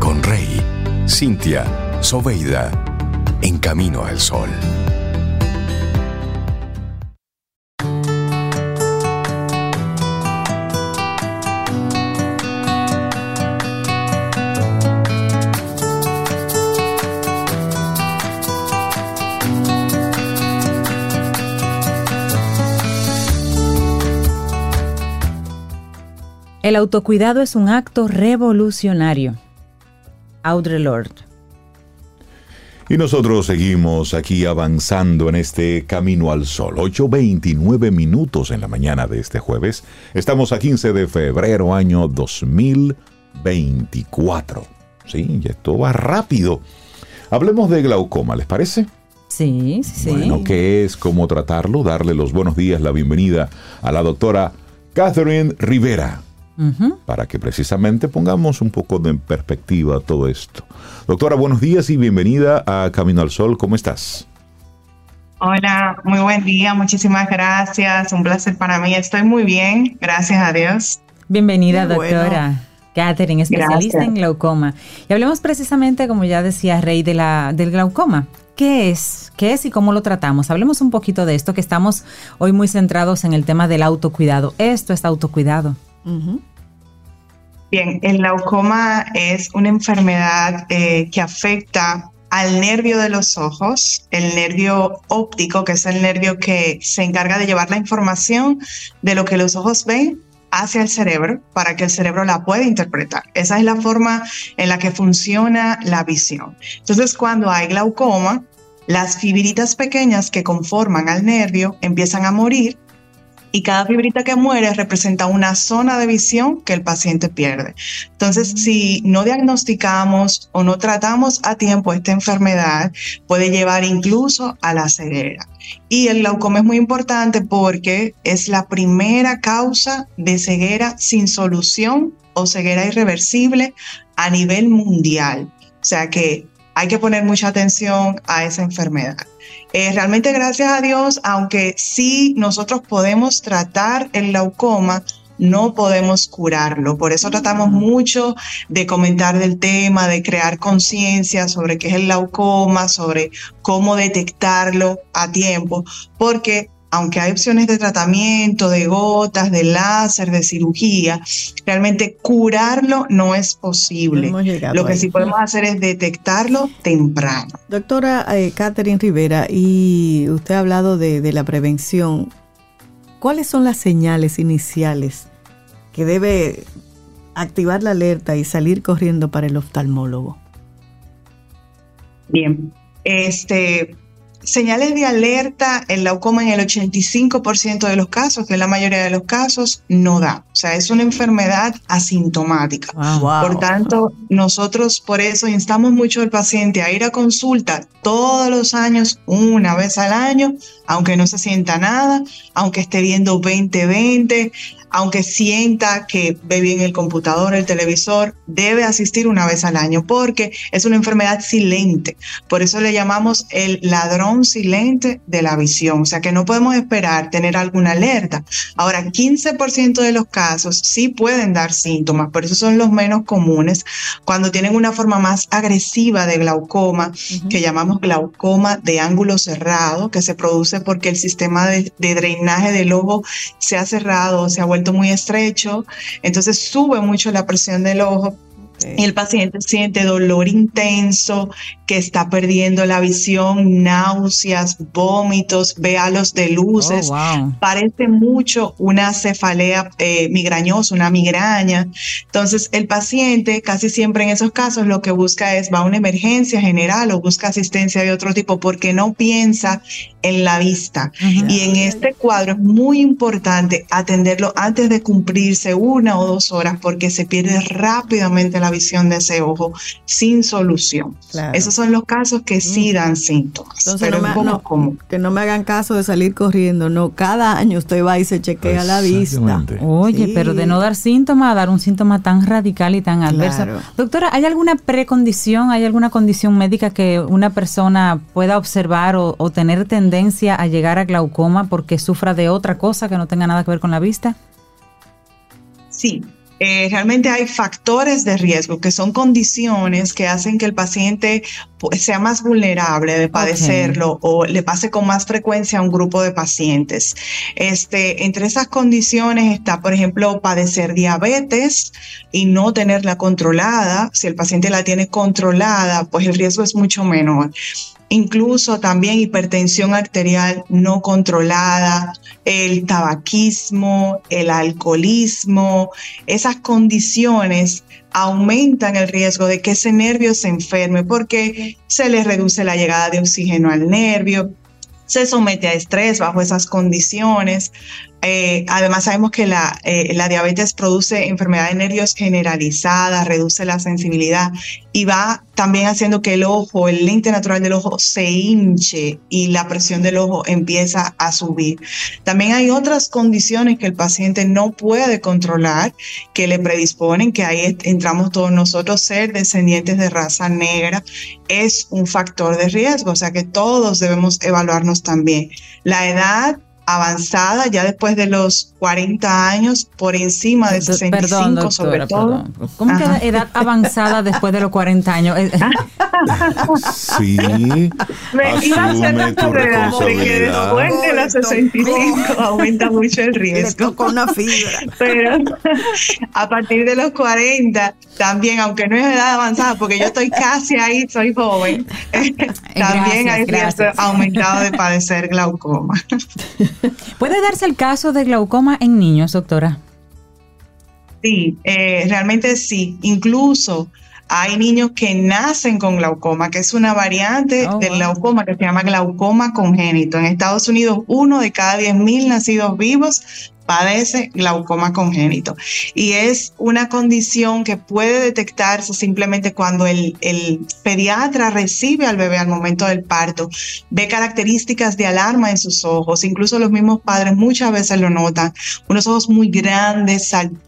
con Rey, Cintia, Soveida, en camino al sol. El autocuidado es un acto revolucionario. Audre Lorde. Y nosotros seguimos aquí avanzando en este camino al sol. 8.29 minutos en la mañana de este jueves. Estamos a 15 de febrero año 2024. Sí, y esto va rápido. Hablemos de glaucoma, ¿les parece? Sí, sí, sí. Bueno, ¿qué es? ¿Cómo tratarlo? Darle los buenos días, la bienvenida a la doctora Catherine Rivera Para que precisamente pongamos un poco de perspectiva todo esto. Doctora, buenos días y bienvenida a Camino al Sol. ¿Cómo estás? Hola, muy buen día, muchísimas gracias, un placer para mí, estoy muy bien, gracias a Dios. Bienvenida, Qué bueno. doctora. Catherine, especialista Gracias. en glaucoma. Y hablemos precisamente, como ya decía Rey, de la, del glaucoma. ¿Qué es? ¿Qué es y cómo lo tratamos? Hablemos un poquito de esto, que estamos hoy muy centrados en el tema del autocuidado. Esto es autocuidado. Bien, el glaucoma es una enfermedad eh, que afecta al nervio de los ojos, el nervio óptico, que es el nervio que se encarga de llevar la información de lo que los ojos ven hacia el cerebro para que el cerebro la pueda interpretar. Esa es la forma en la que funciona la visión. Entonces, cuando hay glaucoma, las fibritas pequeñas que conforman al nervio empiezan a morir y cada fibrita que muere representa una zona de visión que el paciente pierde. Entonces, si no diagnosticamos o no tratamos a tiempo esta enfermedad, puede llevar incluso a la ceguera. Y el glaucoma es muy importante porque es la primera causa de ceguera sin solución o ceguera irreversible a nivel mundial. O sea que hay que poner mucha atención a esa enfermedad. Eh, realmente gracias a Dios, aunque sí nosotros podemos tratar el glaucoma, no podemos curarlo. Por eso tratamos mucho de comentar del tema, de crear conciencia sobre qué es el glaucoma, sobre cómo detectarlo a tiempo, porque aunque hay opciones de tratamiento, de gotas, de láser, de cirugía, realmente curarlo no es posible. Lo que sí podemos hacer es detectarlo temprano. Doctora eh, Catherine Rivera, y usted ha hablado de, de la prevención. ¿Cuáles son las señales iniciales que debe activar la alerta y salir corriendo para el oftalmólogo? Bien, este, señales de alerta, el glaucoma en el 85% de los casos, que es la mayoría de los casos, no da. O sea, es una enfermedad asintomática. Por tanto, nosotros por eso instamos mucho al paciente a ir a consulta todos los años, una vez al año, aunque no se sienta nada, aunque esté viendo 20-20, aunque sienta que ve bien el computador, el televisor, debe asistir una vez al año porque es una enfermedad silente. Por eso le llamamos el ladrón silente de la visión. O sea que no podemos esperar tener alguna alerta. Ahora, 15% de los casos sí pueden dar síntomas, por eso son los menos comunes. Cuando tienen una forma más agresiva de glaucoma, que llamamos glaucoma de ángulo cerrado, que se produce porque el sistema de, de drenaje del ojo se ha cerrado, se ha vuelto muy estrecho, entonces sube mucho la presión del ojo el paciente siente dolor intenso, que está perdiendo la visión, náuseas, vómitos, ve halos de luces. Oh, Parece mucho una cefalea eh, migrañosa, una migraña. Entonces, el paciente casi siempre en esos casos lo que busca es, va a una emergencia general o busca asistencia de otro tipo porque no piensa en la vista. Y en este cuadro es muy importante atenderlo antes de cumplirse una o dos horas porque se pierde rápidamente la visión de ese ojo sin solución. Esos son los casos que sí dan síntomas. Entonces, pero no es no, común. que no me hagan caso de salir corriendo, no, cada año usted va y se chequea la vista. Oye, Sí. pero de no dar síntomas a dar un síntoma tan radical y tan adverso. Claro. Doctora, ¿hay alguna precondición, hay alguna condición médica que una persona pueda observar o, o tener tendencia a llegar a glaucoma porque sufra de otra cosa que no tenga nada que ver con la vista? Sí, eh, realmente hay factores de riesgo que son condiciones que hacen que el paciente pues, sea más vulnerable de padecerlo o le pase con más frecuencia a un grupo de pacientes. Este, entre esas condiciones está, por ejemplo, padecer diabetes y no tenerla controlada. Si el paciente la tiene controlada, pues el riesgo es mucho menor incluso también hipertensión arterial no controlada, el tabaquismo, el alcoholismo, esas condiciones aumentan el riesgo de que ese nervio se enferme porque se le reduce la llegada de oxígeno al nervio, se somete a estrés bajo esas condiciones. Eh, además sabemos que la, eh, la, diabetes produce enfermedad de nervios generalizada, reduce la sensibilidad y va también haciendo que el ojo, el lente natural del ojo se hinche y la presión del ojo empieza a subir. También hay otras condiciones que el paciente no puede controlar, que le predisponen, que ahí entramos todos nosotros, ser descendientes de raza negra, es un factor de riesgo, o sea que todos debemos evaluarnos también. La edad avanzada, ya después de los 40 años, por encima de 65 perdón, doctora, sobre todo. Perdón. ¿Cómo Ajá. que edad avanzada después de los 40 años? sí. (laughs) Me iba a hacer la carrera después de los 65 (laughs) aumenta mucho el riesgo. con una fibra. Pero (laughs) a partir de los 40 también, aunque no es edad avanzada, porque yo estoy casi ahí, soy joven, también gracias, hay riesgo aumentado de padecer glaucoma. ¿Puede darse el caso de glaucoma en niños, doctora? Sí, eh, realmente sí. Incluso hay niños que nacen con glaucoma, que es una variante oh, del wow. glaucoma que se llama glaucoma congénito. En Estados Unidos, uno de cada 10.000 nacidos vivos padece glaucoma congénito. Y es una condición que puede detectarse simplemente cuando el, el, pediatra recibe al bebé al momento del parto, ve características de alarma en sus ojos, incluso los mismos padres muchas veces lo notan, unos ojos muy grandes, saltosos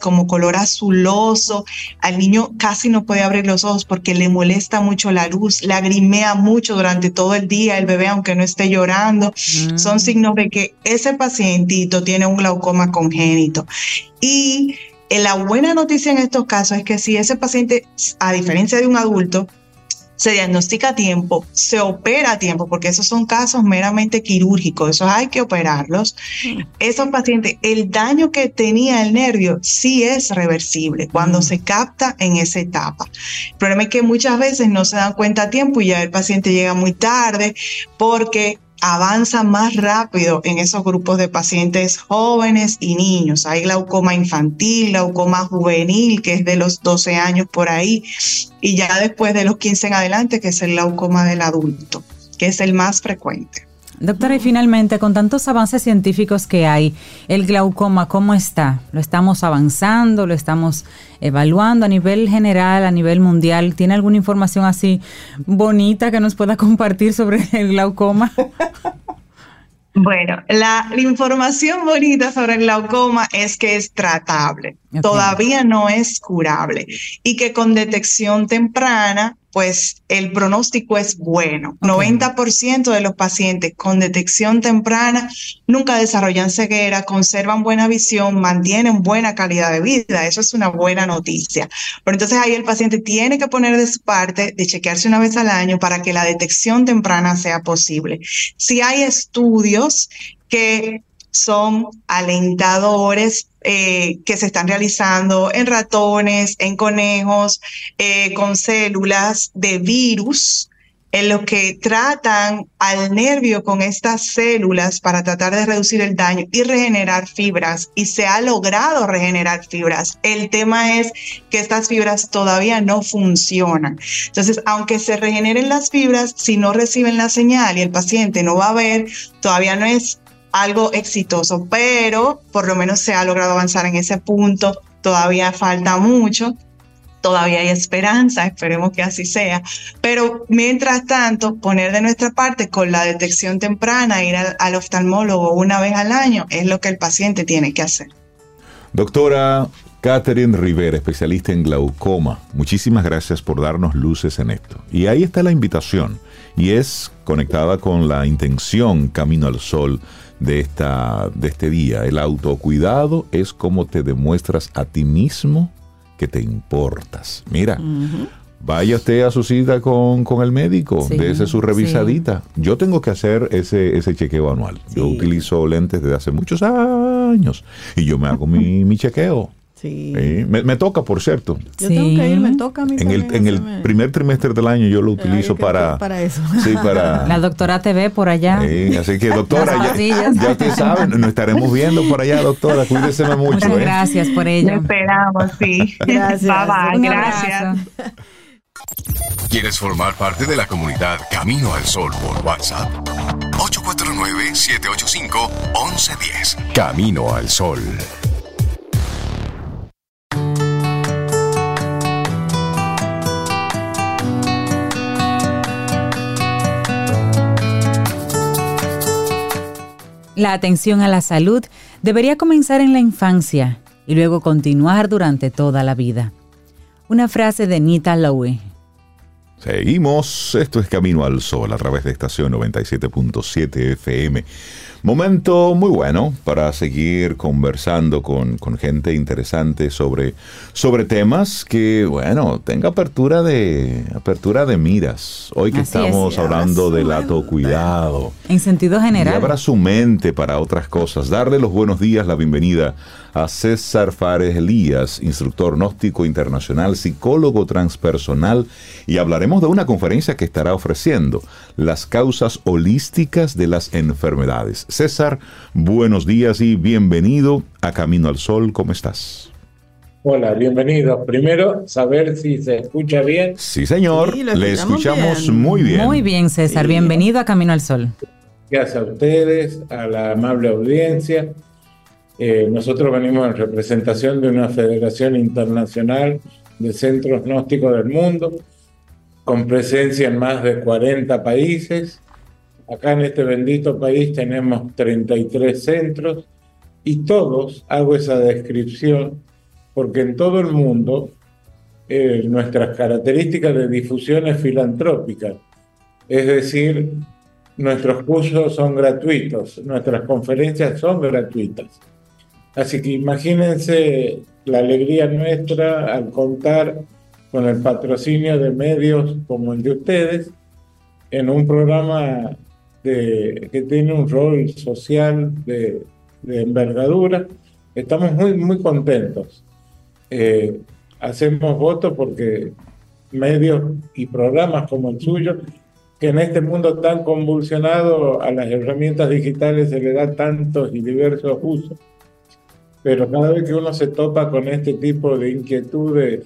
como color azuloso. Al niño casi no puede abrir los ojos porque le molesta mucho la luz, lagrimea mucho durante todo el día el bebé aunque no esté llorando. Mm. Son signos de que ese pacientito tiene un glaucoma congénito. Y eh, la buena noticia en estos casos es que si ese paciente, a diferencia de un adulto, se diagnostica a tiempo, se opera a tiempo, porque esos son casos meramente quirúrgicos, esos hay que operarlos. Esos pacientes, el daño que tenía el nervio sí es reversible cuando se capta en esa etapa. El problema es que muchas veces no se dan cuenta a tiempo y ya el paciente llega muy tarde porque avanza más rápido en esos grupos de pacientes jóvenes y niños. Hay glaucoma infantil, glaucoma juvenil, que es de los 12 años por ahí, y ya después de los 15 en adelante, que es el glaucoma del adulto, que es el más frecuente. Doctora, y finalmente, con tantos avances científicos que hay, el glaucoma, ¿cómo está? ¿Lo estamos avanzando? ¿Lo estamos evaluando a nivel general, a nivel mundial? ¿Tiene alguna información así bonita que nos pueda (laughs) compartir sobre el glaucoma? (laughs) Bueno, la, la información bonita sobre el glaucoma es que es tratable, Todavía no es curable y que con detección temprana, pues el pronóstico es bueno. Ok. 90% de los pacientes con detección temprana nunca desarrollan ceguera, conservan buena visión, mantienen buena calidad de vida. Eso es una buena noticia. Pero entonces ahí el paciente tiene que poner de su parte, de chequearse una vez al año para que la detección temprana sea posible. Si hay estudios que son alentadores eh, que se están realizando en ratones, en conejos, eh, con células de virus, en los que tratan al nervio con estas células para tratar de reducir el daño y regenerar fibras. Y se ha logrado regenerar fibras. El tema es que estas fibras todavía no funcionan. Entonces, aunque se regeneren las fibras, si no reciben la señal y el paciente no va a ver, todavía no es algo exitoso, pero por lo menos se ha logrado avanzar en ese punto. Todavía falta mucho, todavía hay esperanza, esperemos que así sea. Pero mientras tanto, poner de nuestra parte con la detección temprana, ir al, al oftalmólogo una vez al año, es lo que el paciente tiene que hacer. Doctora Catherine Rivera, especialista en glaucoma, muchísimas gracias por darnos luces en esto. Y ahí está la invitación, y es conectada con la intención Camino al Sol de, esta, de este día. El autocuidado es como te demuestras a ti mismo que te importas. Mira, vaya usted a su cita con, con el médico, Sí, dése su revisadita. Yo tengo que hacer ese, ese chequeo anual. Yo utilizo lentes desde hace muchos años y yo me hago mi, mi chequeo. Sí. Sí, Me, me toca, por cierto. Yo tengo que ir, me Sí. toca a mí En el, en el primer trimestre del año yo lo Ay, utilizo que- para... para eso. Sí, para... (laughs) La doctora te ve por allá. Sí, así que doctora, ya, ya usted sabe, nos estaremos viendo por allá, doctora. Cuídese mucho. Muchas ¿eh? gracias por Lo ello. esperamos, sí. (laughs) Gracias. Bye bye, gracias. ¿Quieres formar parte de la comunidad Camino al Sol por WhatsApp? 849-785-1110. Camino al Sol. La atención a la salud debería comenzar en la infancia y luego continuar durante toda la vida. Una frase de Nita Lowe. Seguimos. Esto es Camino al Sol a través de estación 97.7 FM. Momento muy bueno para seguir conversando con, con gente interesante sobre, sobre temas que, bueno, tenga apertura de, apertura de miras. Hoy que Así es. estamos Y abra hablando del autocuidado. En sentido Y general. abra su mente para otras cosas. Darle los buenos días, la bienvenida a César Fares Elías, instructor gnóstico internacional, psicólogo transpersonal, y hablaremos de una conferencia que estará ofreciendo, las causas holísticas de las enfermedades. César, buenos días y bienvenido a Camino al Sol. ¿Cómo estás? Hola, bienvenidos. Primero, saber si se escucha bien. Sí, señor. Sí, Le escuchamos escuchamos bien. muy bien. Muy bien, César. Sí. Bienvenido a Camino al Sol. Gracias a ustedes, a la amable audiencia. Eh, nosotros venimos en representación de una federación internacional de centros gnósticos del mundo, con presencia en más de 40 países. Acá en este bendito país tenemos 33 centros y todos, hago esa descripción, porque en todo el mundo eh, nuestras características de difusión es filantrópica, es decir, nuestros cursos son gratuitos, nuestras conferencias son gratuitas. Así que imagínense la alegría nuestra al contar con el patrocinio de medios como el de ustedes en un programa que tiene un rol social de, de envergadura. Estamos muy, muy contentos. Eh, hacemos votos porque medios y programas como el suyo, que en este mundo tan convulsionado a las herramientas digitales se le da tantos y diversos usos, pero cada vez que uno se topa con este tipo de inquietudes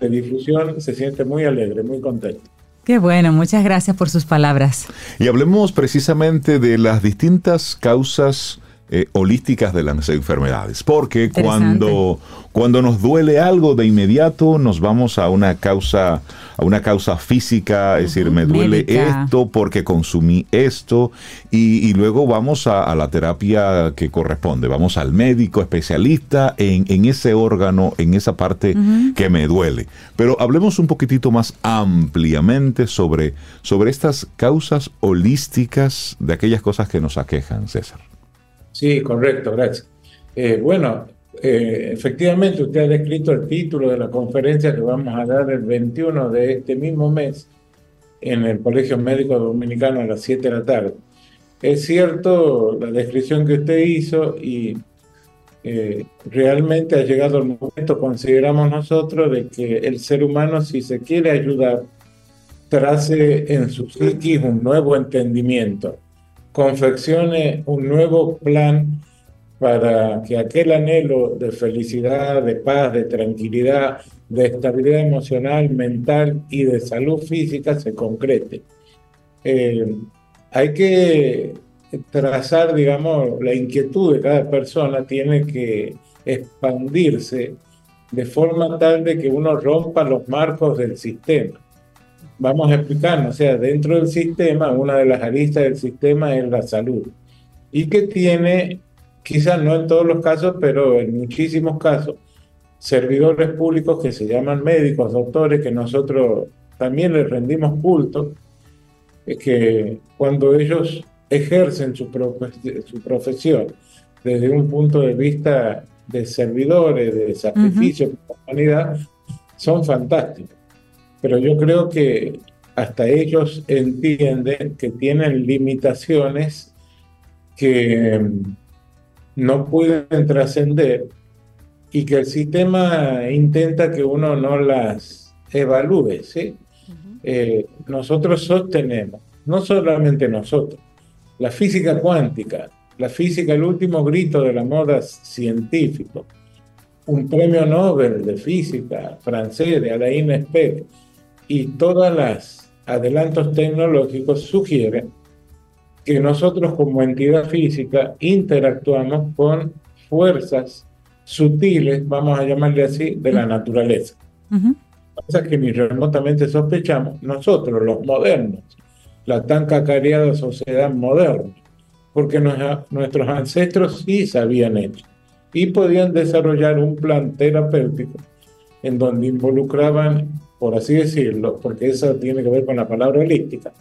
de difusión, se siente muy alegre, muy contento. Qué bueno, muchas gracias por sus palabras. Y hablemos precisamente de las distintas causas eh, holísticas de las enfermedades. Porque cuando, cuando nos duele algo de inmediato, nos vamos a una causa, a una causa física, es decir, me duele Médica. esto porque consumí esto, y, y luego vamos a, a la terapia que corresponde. Vamos al médico especialista en, en ese órgano, en esa parte que me duele. Pero hablemos un poquitito más ampliamente sobre, sobre estas causas holísticas de aquellas cosas que nos aquejan, César. Sí, correcto, gracias. Eh, bueno, eh, efectivamente usted ha descrito el título de la conferencia que vamos a dar el 21 de este mismo mes en el Colegio Médico Dominicano a las 7 de la tarde. Es cierto la descripción que usted hizo y eh, realmente ha llegado el momento, consideramos nosotros, de que el ser humano, si se quiere ayudar, trace en su psiquis un nuevo entendimiento confeccione un nuevo plan para que aquel anhelo de felicidad, de paz, de tranquilidad, de estabilidad emocional, mental y de salud física se concrete. Eh, hay que trazar, digamos, la inquietud de cada persona tiene que expandirse de forma tal de que uno rompa los marcos del sistema vamos a explicarnos, o sea, dentro del sistema, una de las aristas del sistema es la salud. Y que tiene, quizás no en todos los casos, pero en muchísimos casos, servidores públicos que se llaman médicos, doctores, que nosotros también les rendimos culto, es que cuando ellos ejercen su, profe- su profesión desde un punto de vista de servidores, de sacrificio por la humanidad, son fantásticos pero yo creo que hasta ellos entienden que tienen limitaciones que mm, no pueden trascender y que el sistema intenta que uno no las evalúe, ¿sí? Eh, nosotros sostenemos, no solamente nosotros, la física cuántica, la física, el último grito de la moda científico, un premio Nobel de física francés de Alain Speck, y todos los adelantos tecnológicos sugieren que nosotros como entidad física interactuamos con fuerzas sutiles, vamos a llamarle así, de la naturaleza. Ujú. Cosas que ni remotamente sospechamos nosotros, los modernos, la tan cacareada sociedad moderna, porque nuestra- nuestros ancestros sí sabían hecho y podían desarrollar un plan terapéutico en donde involucraban, por así decirlo, porque eso tiene que ver con la palabra holística,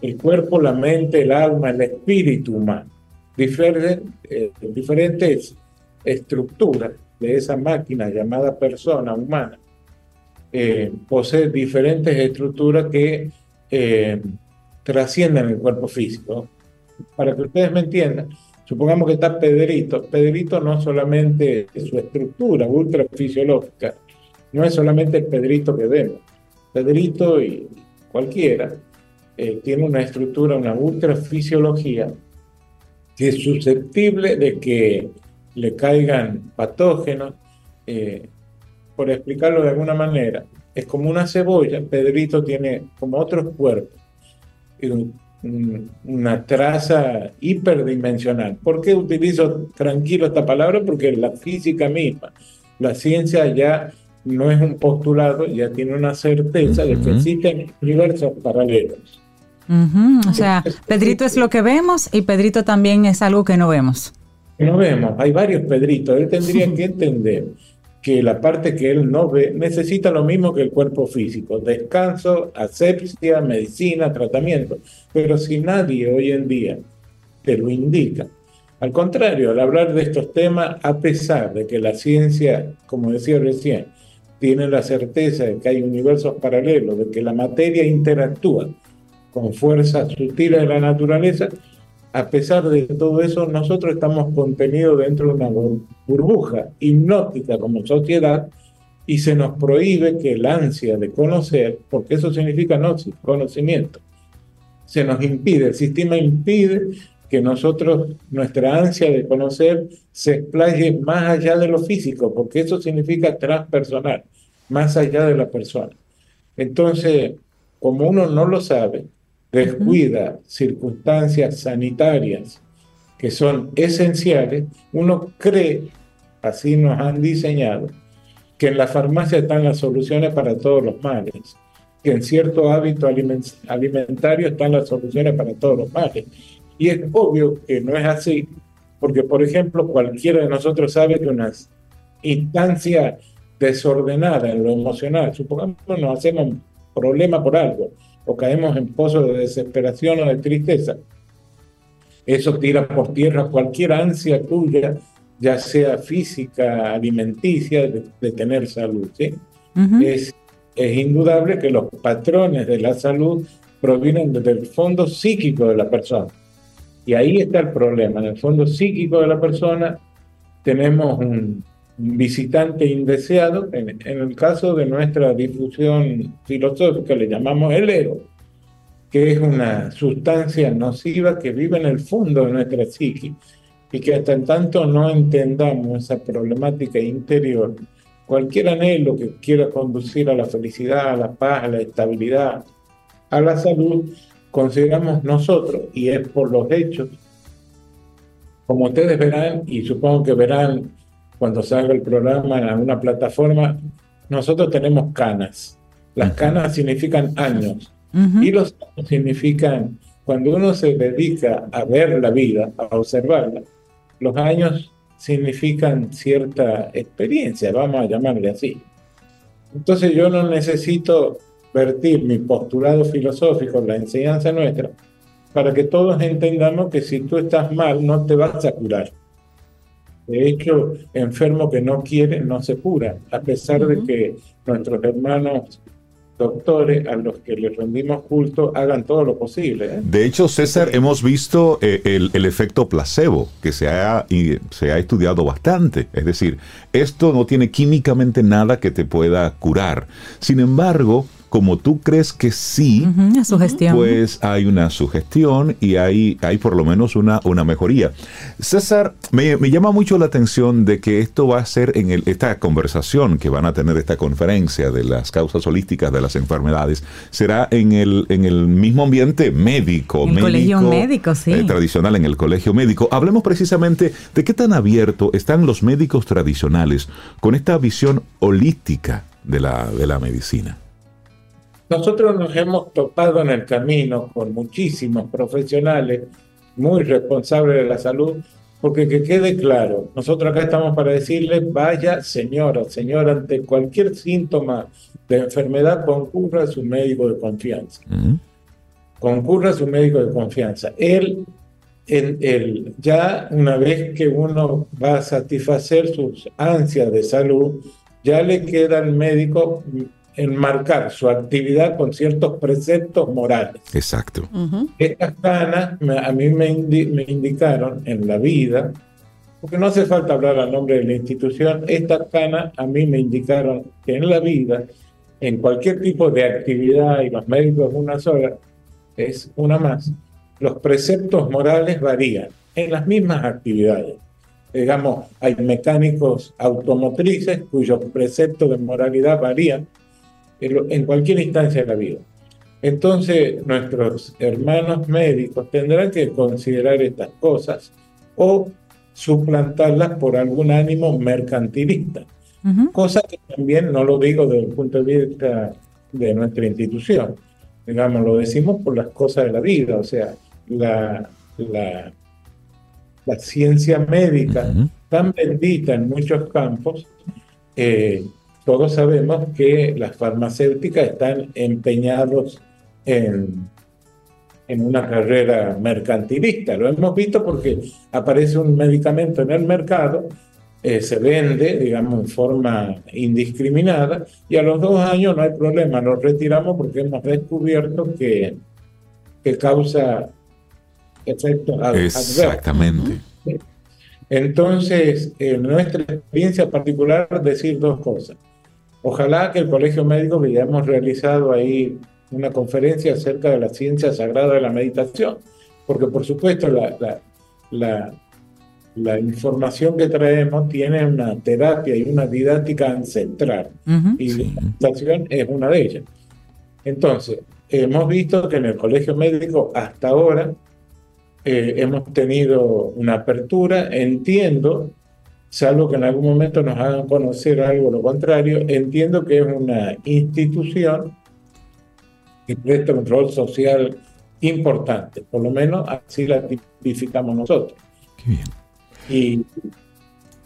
el cuerpo, la mente, el alma, el espíritu humano, diferentes, eh, diferentes estructuras de esa máquina llamada persona humana, eh, posee diferentes estructuras que eh, trascienden el cuerpo físico. Para que ustedes me entiendan, supongamos que está Pedrito. Pedrito no solamente su estructura ultrafisiológica, no es solamente el Pedrito que vemos. Pedrito y cualquiera eh, tiene una estructura, una ultrafisiología que es susceptible de que le caigan patógenos. eh, por explicarlo de alguna manera, es como una cebolla, Pedrito tiene como otros cuerpos, una traza hiperdimensional. ¿Por qué utilizo tranquilo esta palabra? Porque la física misma, la ciencia ya no es un postulado, ya tiene una certeza de que existen universos paralelos. Ujú, O sea, Pedrito es lo que vemos y Pedrito también es algo que no vemos. no vemos, hay varios Pedritos. Él tendría (laughs) que entender que la parte que él no ve necesita lo mismo que el cuerpo físico, descanso, asepsia, medicina, tratamiento. Pero si nadie hoy en día te lo indica, al contrario, al hablar de estos temas, a pesar de que la ciencia, como decía recién, tiene la certeza de que hay universos paralelos, de que la materia interactúa con fuerzas sutiles de la naturaleza, a pesar de todo eso, nosotros estamos contenidos dentro de una burbuja hipnótica como sociedad y se nos prohíbe que el ansia de conocer, porque eso significa conocimiento, se nos impide, el sistema impide que nosotros, nuestra ansia de conocer se explaye más allá de lo físico, porque eso significa transpersonal, más allá de la persona. Entonces, como uno no lo sabe, descuida circunstancias sanitarias que son esenciales, uno cree, así nos han diseñado, que en la farmacia están las soluciones para todos los males, que en cierto hábito alimentario están las soluciones para todos los males. Y es obvio que no es así, porque por ejemplo cualquiera de nosotros sabe que una instancia desordenada en lo emocional, supongamos nos hacemos problema por algo, o caemos en pozos de desesperación o de tristeza, eso tira por tierra cualquier ansia tuya, ya sea física, alimenticia, de, tener salud. ¿sí? es, es indudable que los patrones de la salud provienen del fondo psíquico de la persona. Y ahí está el problema. En el fondo psíquico de la persona tenemos un, visitante indeseado, en, el caso de nuestra difusión filosófica le llamamos el ego, que es una sustancia nociva que vive en el fondo de nuestra psique y que hasta en tanto no entendamos esa problemática interior, cualquier anhelo que quiera conducir a la felicidad, a la paz, a la estabilidad, a la salud, consideramos nosotros, y es por los hechos, como ustedes verán, y supongo que verán cuando salga el programa en alguna plataforma, nosotros tenemos canas. Las canas significan años y los años significan, cuando uno se dedica a ver la vida, a observarla, los años significan cierta experiencia, vamos a llamarle así. Entonces yo no necesito vertir mi postulado filosófico, la enseñanza nuestra, para que todos entendamos que si tú estás mal no te vas a curar. De hecho, enfermo que no quiere no se cura, a pesar de que nuestros hermanos doctores a los que les rendimos culto hagan todo lo posible. ¿eh? De hecho, César, hemos visto eh, el, el, efecto placebo, que se ha, y se ha estudiado bastante. Es decir, esto no tiene químicamente nada que te pueda curar. Sin embargo, como tú crees que sí, pues hay una sugestión y hay, hay por lo menos una, una mejoría. César, me, llama mucho la atención de que esto va a ser en esta conversación que van a tener, esta conferencia de las causas holísticas de las enfermedades, será en el, en el mismo ambiente médico. El colegio médico, sí. Eh, tradicional, en el colegio médico. Hablemos precisamente de qué tan abierto están los médicos tradicionales con esta visión holística de la, de la medicina. Nosotros nos hemos topado en el camino con muchísimos profesionales muy responsables de la salud, porque que quede claro, nosotros acá estamos para decirle, vaya señora, señora, ante cualquier síntoma de enfermedad, concurra a su médico de confianza. Concurra a su médico de confianza. Él, él, ya una vez que uno va a satisfacer sus ansias de salud, ya le queda al médico enmarcar su actividad con ciertos preceptos morales. Exacto. Estas canas a mí me, indicaron en la vida, porque no hace falta hablar al nombre de la institución, estas canas a mí me indicaron que en la vida, en cualquier tipo de actividad, y los médicos una sola, es una más, los preceptos morales varían en las mismas actividades. Digamos, hay mecánicos automotrices cuyos preceptos de moralidad varían en cualquier instancia de la vida. Entonces, nuestros hermanos médicos tendrán que considerar estas cosas o suplantarlas por algún ánimo mercantilista, cosa que también no lo digo desde el punto de vista de nuestra institución, digamos, lo decimos por las cosas de la vida, o sea, la, la, la ciencia médica tan bendita en muchos campos eh, todos sabemos que las farmacéuticas están empeñados en, en una carrera mercantilista. Lo hemos visto porque aparece un medicamento en el mercado, eh, se vende, digamos, en forma indiscriminada y a los dos años no hay problema, lo retiramos porque hemos descubierto que, que causa efectos adversos. Exactamente. Entonces, en nuestra experiencia particular, decir dos cosas. Ojalá que el Colegio Médico, que ya hemos realizado ahí una conferencia acerca de la ciencia sagrada de la meditación, porque por supuesto la, la, la, la información que traemos tiene una terapia y una didáctica ancestral, y la meditación es una de ellas. Entonces, hemos visto que en el Colegio Médico hasta ahora eh, hemos tenido una apertura, entiendo, salvo que en algún momento nos hagan conocer algo lo contrario, entiendo que es una institución que presta un rol social importante, por lo menos así la tipificamos nosotros. Qué bien. Y,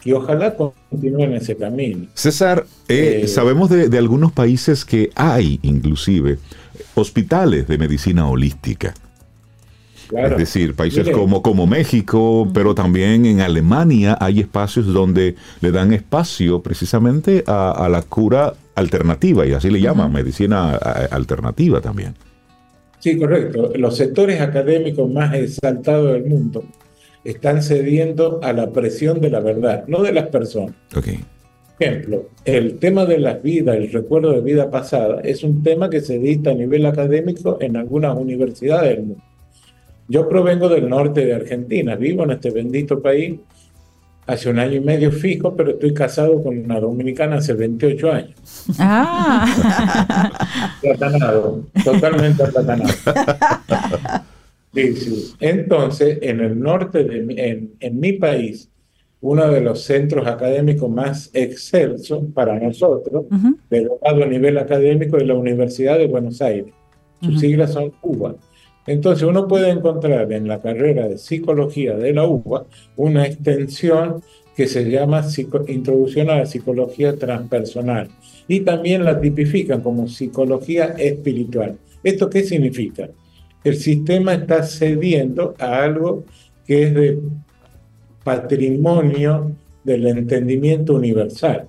y ojalá continúe en ese camino. César, eh, Eh, sabemos de, de algunos países que hay inclusive hospitales de medicina holística. Claro. Es decir, países Mire, como, como México, pero también en Alemania hay espacios donde le dan espacio precisamente a, a la cura alternativa, y así le llaman, medicina alternativa también. Sí, correcto. Los sectores académicos más exaltados del mundo están cediendo a la presión de la verdad, no de las personas. Ok. ejemplo, el tema de las vidas, el recuerdo de vida pasada, es un tema que se dicta a nivel académico en algunas universidades del mundo. Yo provengo del norte de Argentina, vivo en este bendito país hace un año y medio fijo, pero estoy casado con una dominicana hace 28 años. Ah, (laughs) Aplatanado, totalmente aplatanado. Sí, sí. Entonces, en el norte de mi, en, en mi país, uno de los centros académicos más excelsos para nosotros, de grado a nivel académico, es la Universidad de Buenos Aires. Sus siglas son UBA. Entonces, uno puede encontrar en la carrera de psicología de la UBA una extensión que se llama psico- Introducción a la Psicología Transpersonal y también la tipifican como psicología espiritual. ¿Esto qué significa? El sistema está cediendo a algo que es de patrimonio del entendimiento universal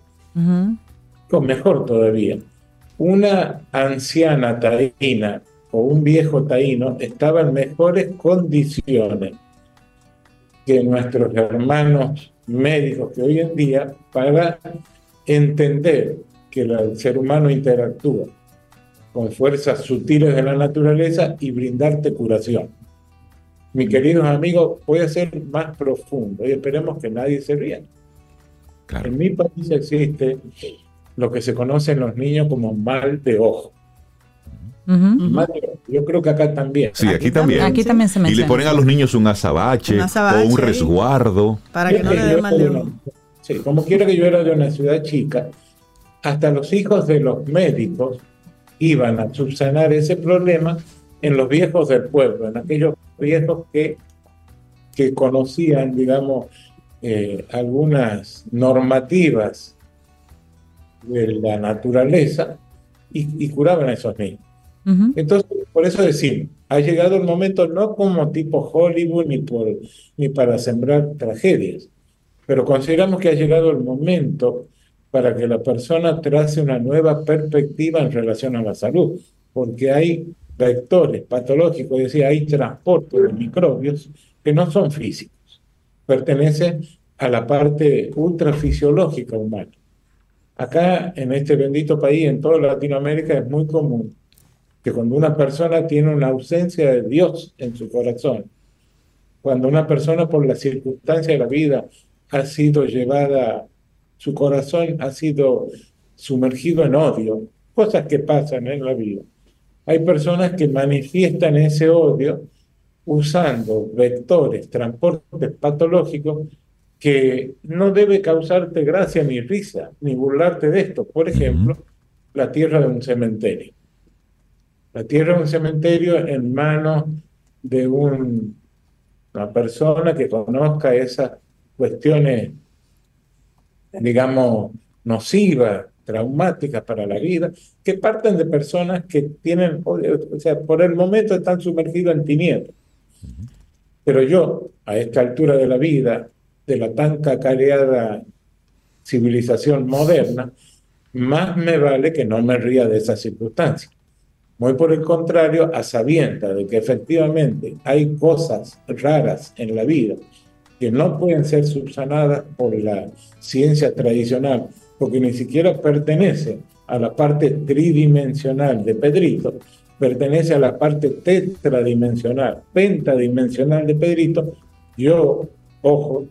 o mejor todavía, una anciana taína o un viejo taíno estaba en mejores condiciones que nuestros hermanos médicos que hoy en día para entender que el ser humano interactúa con fuerzas sutiles de la naturaleza y brindarte curación. Mis queridos amigos, puede ser más profundo y esperemos que nadie se ría. Claro. En mi país existe lo que se conoce en los niños como mal de ojo. Ojo. Yo creo que acá también. Sí, aquí también. Aquí también se Y le menciona. ponen a los niños un azabache, Un azabache, o un resguardo. Para que no le dé mal de ojo. Sí, como quiera que yo era de una ciudad chica, hasta los hijos de los médicos iban a subsanar ese problema en los viejos del pueblo, en aquellos viejos que, que conocían, digamos, eh, algunas normativas de la naturaleza y, y curaban a esos niños. Ujú. Entonces, por eso decimos, ha llegado el momento no como tipo Hollywood ni, por, ni para sembrar tragedias, pero consideramos que ha llegado el momento para que la persona trace una nueva perspectiva en relación a la salud, porque hay vectores patológicos, es decir, hay transporte de microbios que no son físicos, pertenecen a la parte ultrafisiológica humana. Acá, en este bendito país, en toda Latinoamérica, es muy común que cuando una persona tiene una ausencia de Dios en su corazón, cuando una persona por la circunstancia de la vida ha sido llevada, su corazón ha sido sumergido en odio, cosas que pasan en la vida. Hay personas que manifiestan ese odio usando vectores, transportes patológicos que no debe causarte gracia ni risa, ni burlarte de esto. Por ejemplo, la tierra de un cementerio. La tierra de un cementerio en manos de un- una persona que conozca esas cuestiones, digamos, nocivas, traumáticas para la vida, que parten de personas que tienen, o sea, por el momento están sumergidos en tinieblas. Pero yo, a esta altura de la vida, de la tan cacareada civilización moderna, más me vale que no me ría de esas circunstancias. Muy por el contrario, a sabienda de que efectivamente hay cosas raras en la vida que no pueden ser subsanadas por la ciencia tradicional, porque ni siquiera pertenece a la parte tridimensional de Pedrito, pertenece a la parte tetradimensional, pentadimensional de Pedrito, yo, ojo,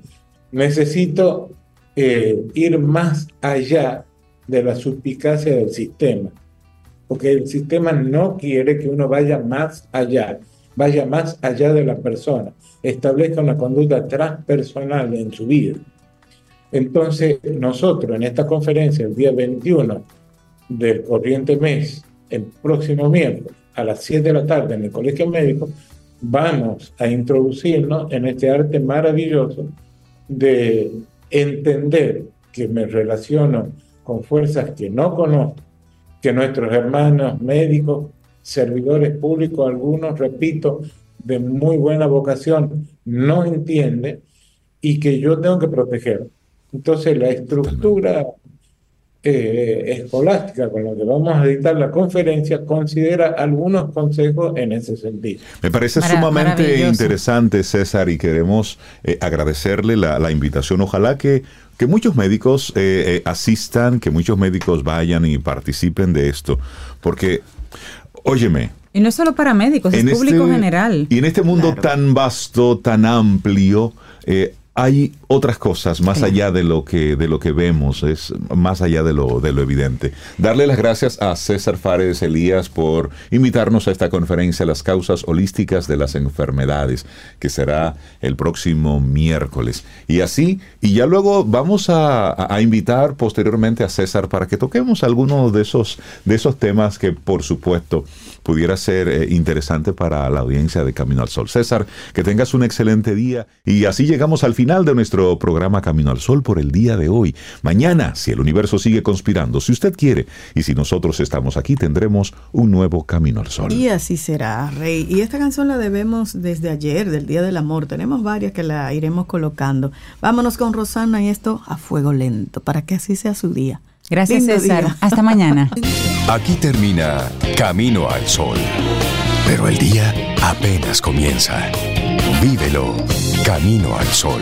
necesito eh, ir más allá de la suspicacia del sistema, porque el sistema no quiere que uno vaya más allá, vaya más allá de la persona, establezca una conducta transpersonal en su vida. Entonces, nosotros en esta conferencia, el día 21 del corriente mes, el próximo miércoles, a las 7 de la tarde en el Colegio Médico, vamos a introducirnos en este arte maravilloso de entender que me relaciono con fuerzas que no conozco, que nuestros hermanos médicos, servidores públicos, algunos, repito, de muy buena vocación, no entienden y que yo tengo que proteger. Entonces la estructura eh, escolástica con la que vamos a editar la conferencia considera algunos consejos en ese sentido. Me parece sumamente interesante, César, y queremos eh, agradecerle la, invitación. Ojalá que, que muchos médicos eh, asistan, que muchos médicos vayan y participen de esto, porque, óyeme, y no es solo para médicos, es público este general. Y en este mundo tan vasto, tan amplio, eh, hay otras cosas más allá de lo que de lo que vemos, es más allá de lo de lo evidente. Darle las gracias a César Fares Elías por invitarnos a esta conferencia Las causas holísticas de las enfermedades, que será el próximo miércoles. Y así, y ya luego vamos a, a invitar posteriormente a César para que toquemos algunos de esos de esos temas que por supuesto pudiera ser eh, interesante para la audiencia de Camino al Sol. César, que tengas un excelente día y así llegamos al final de nuestro programa Camino al Sol por el día de hoy. Mañana, si el universo sigue conspirando, si usted quiere y si nosotros estamos aquí, tendremos un nuevo Camino al Sol. Y así será, Rey. Y esta canción la debemos desde ayer, del Día del Amor. Tenemos varias que la iremos colocando. Vámonos con Rosana y esto a fuego lento, para que así sea su día. Gracias, César. Hasta mañana. (laughs) Aquí termina Camino al Sol. Pero el día apenas comienza. Vívelo Camino al Sol.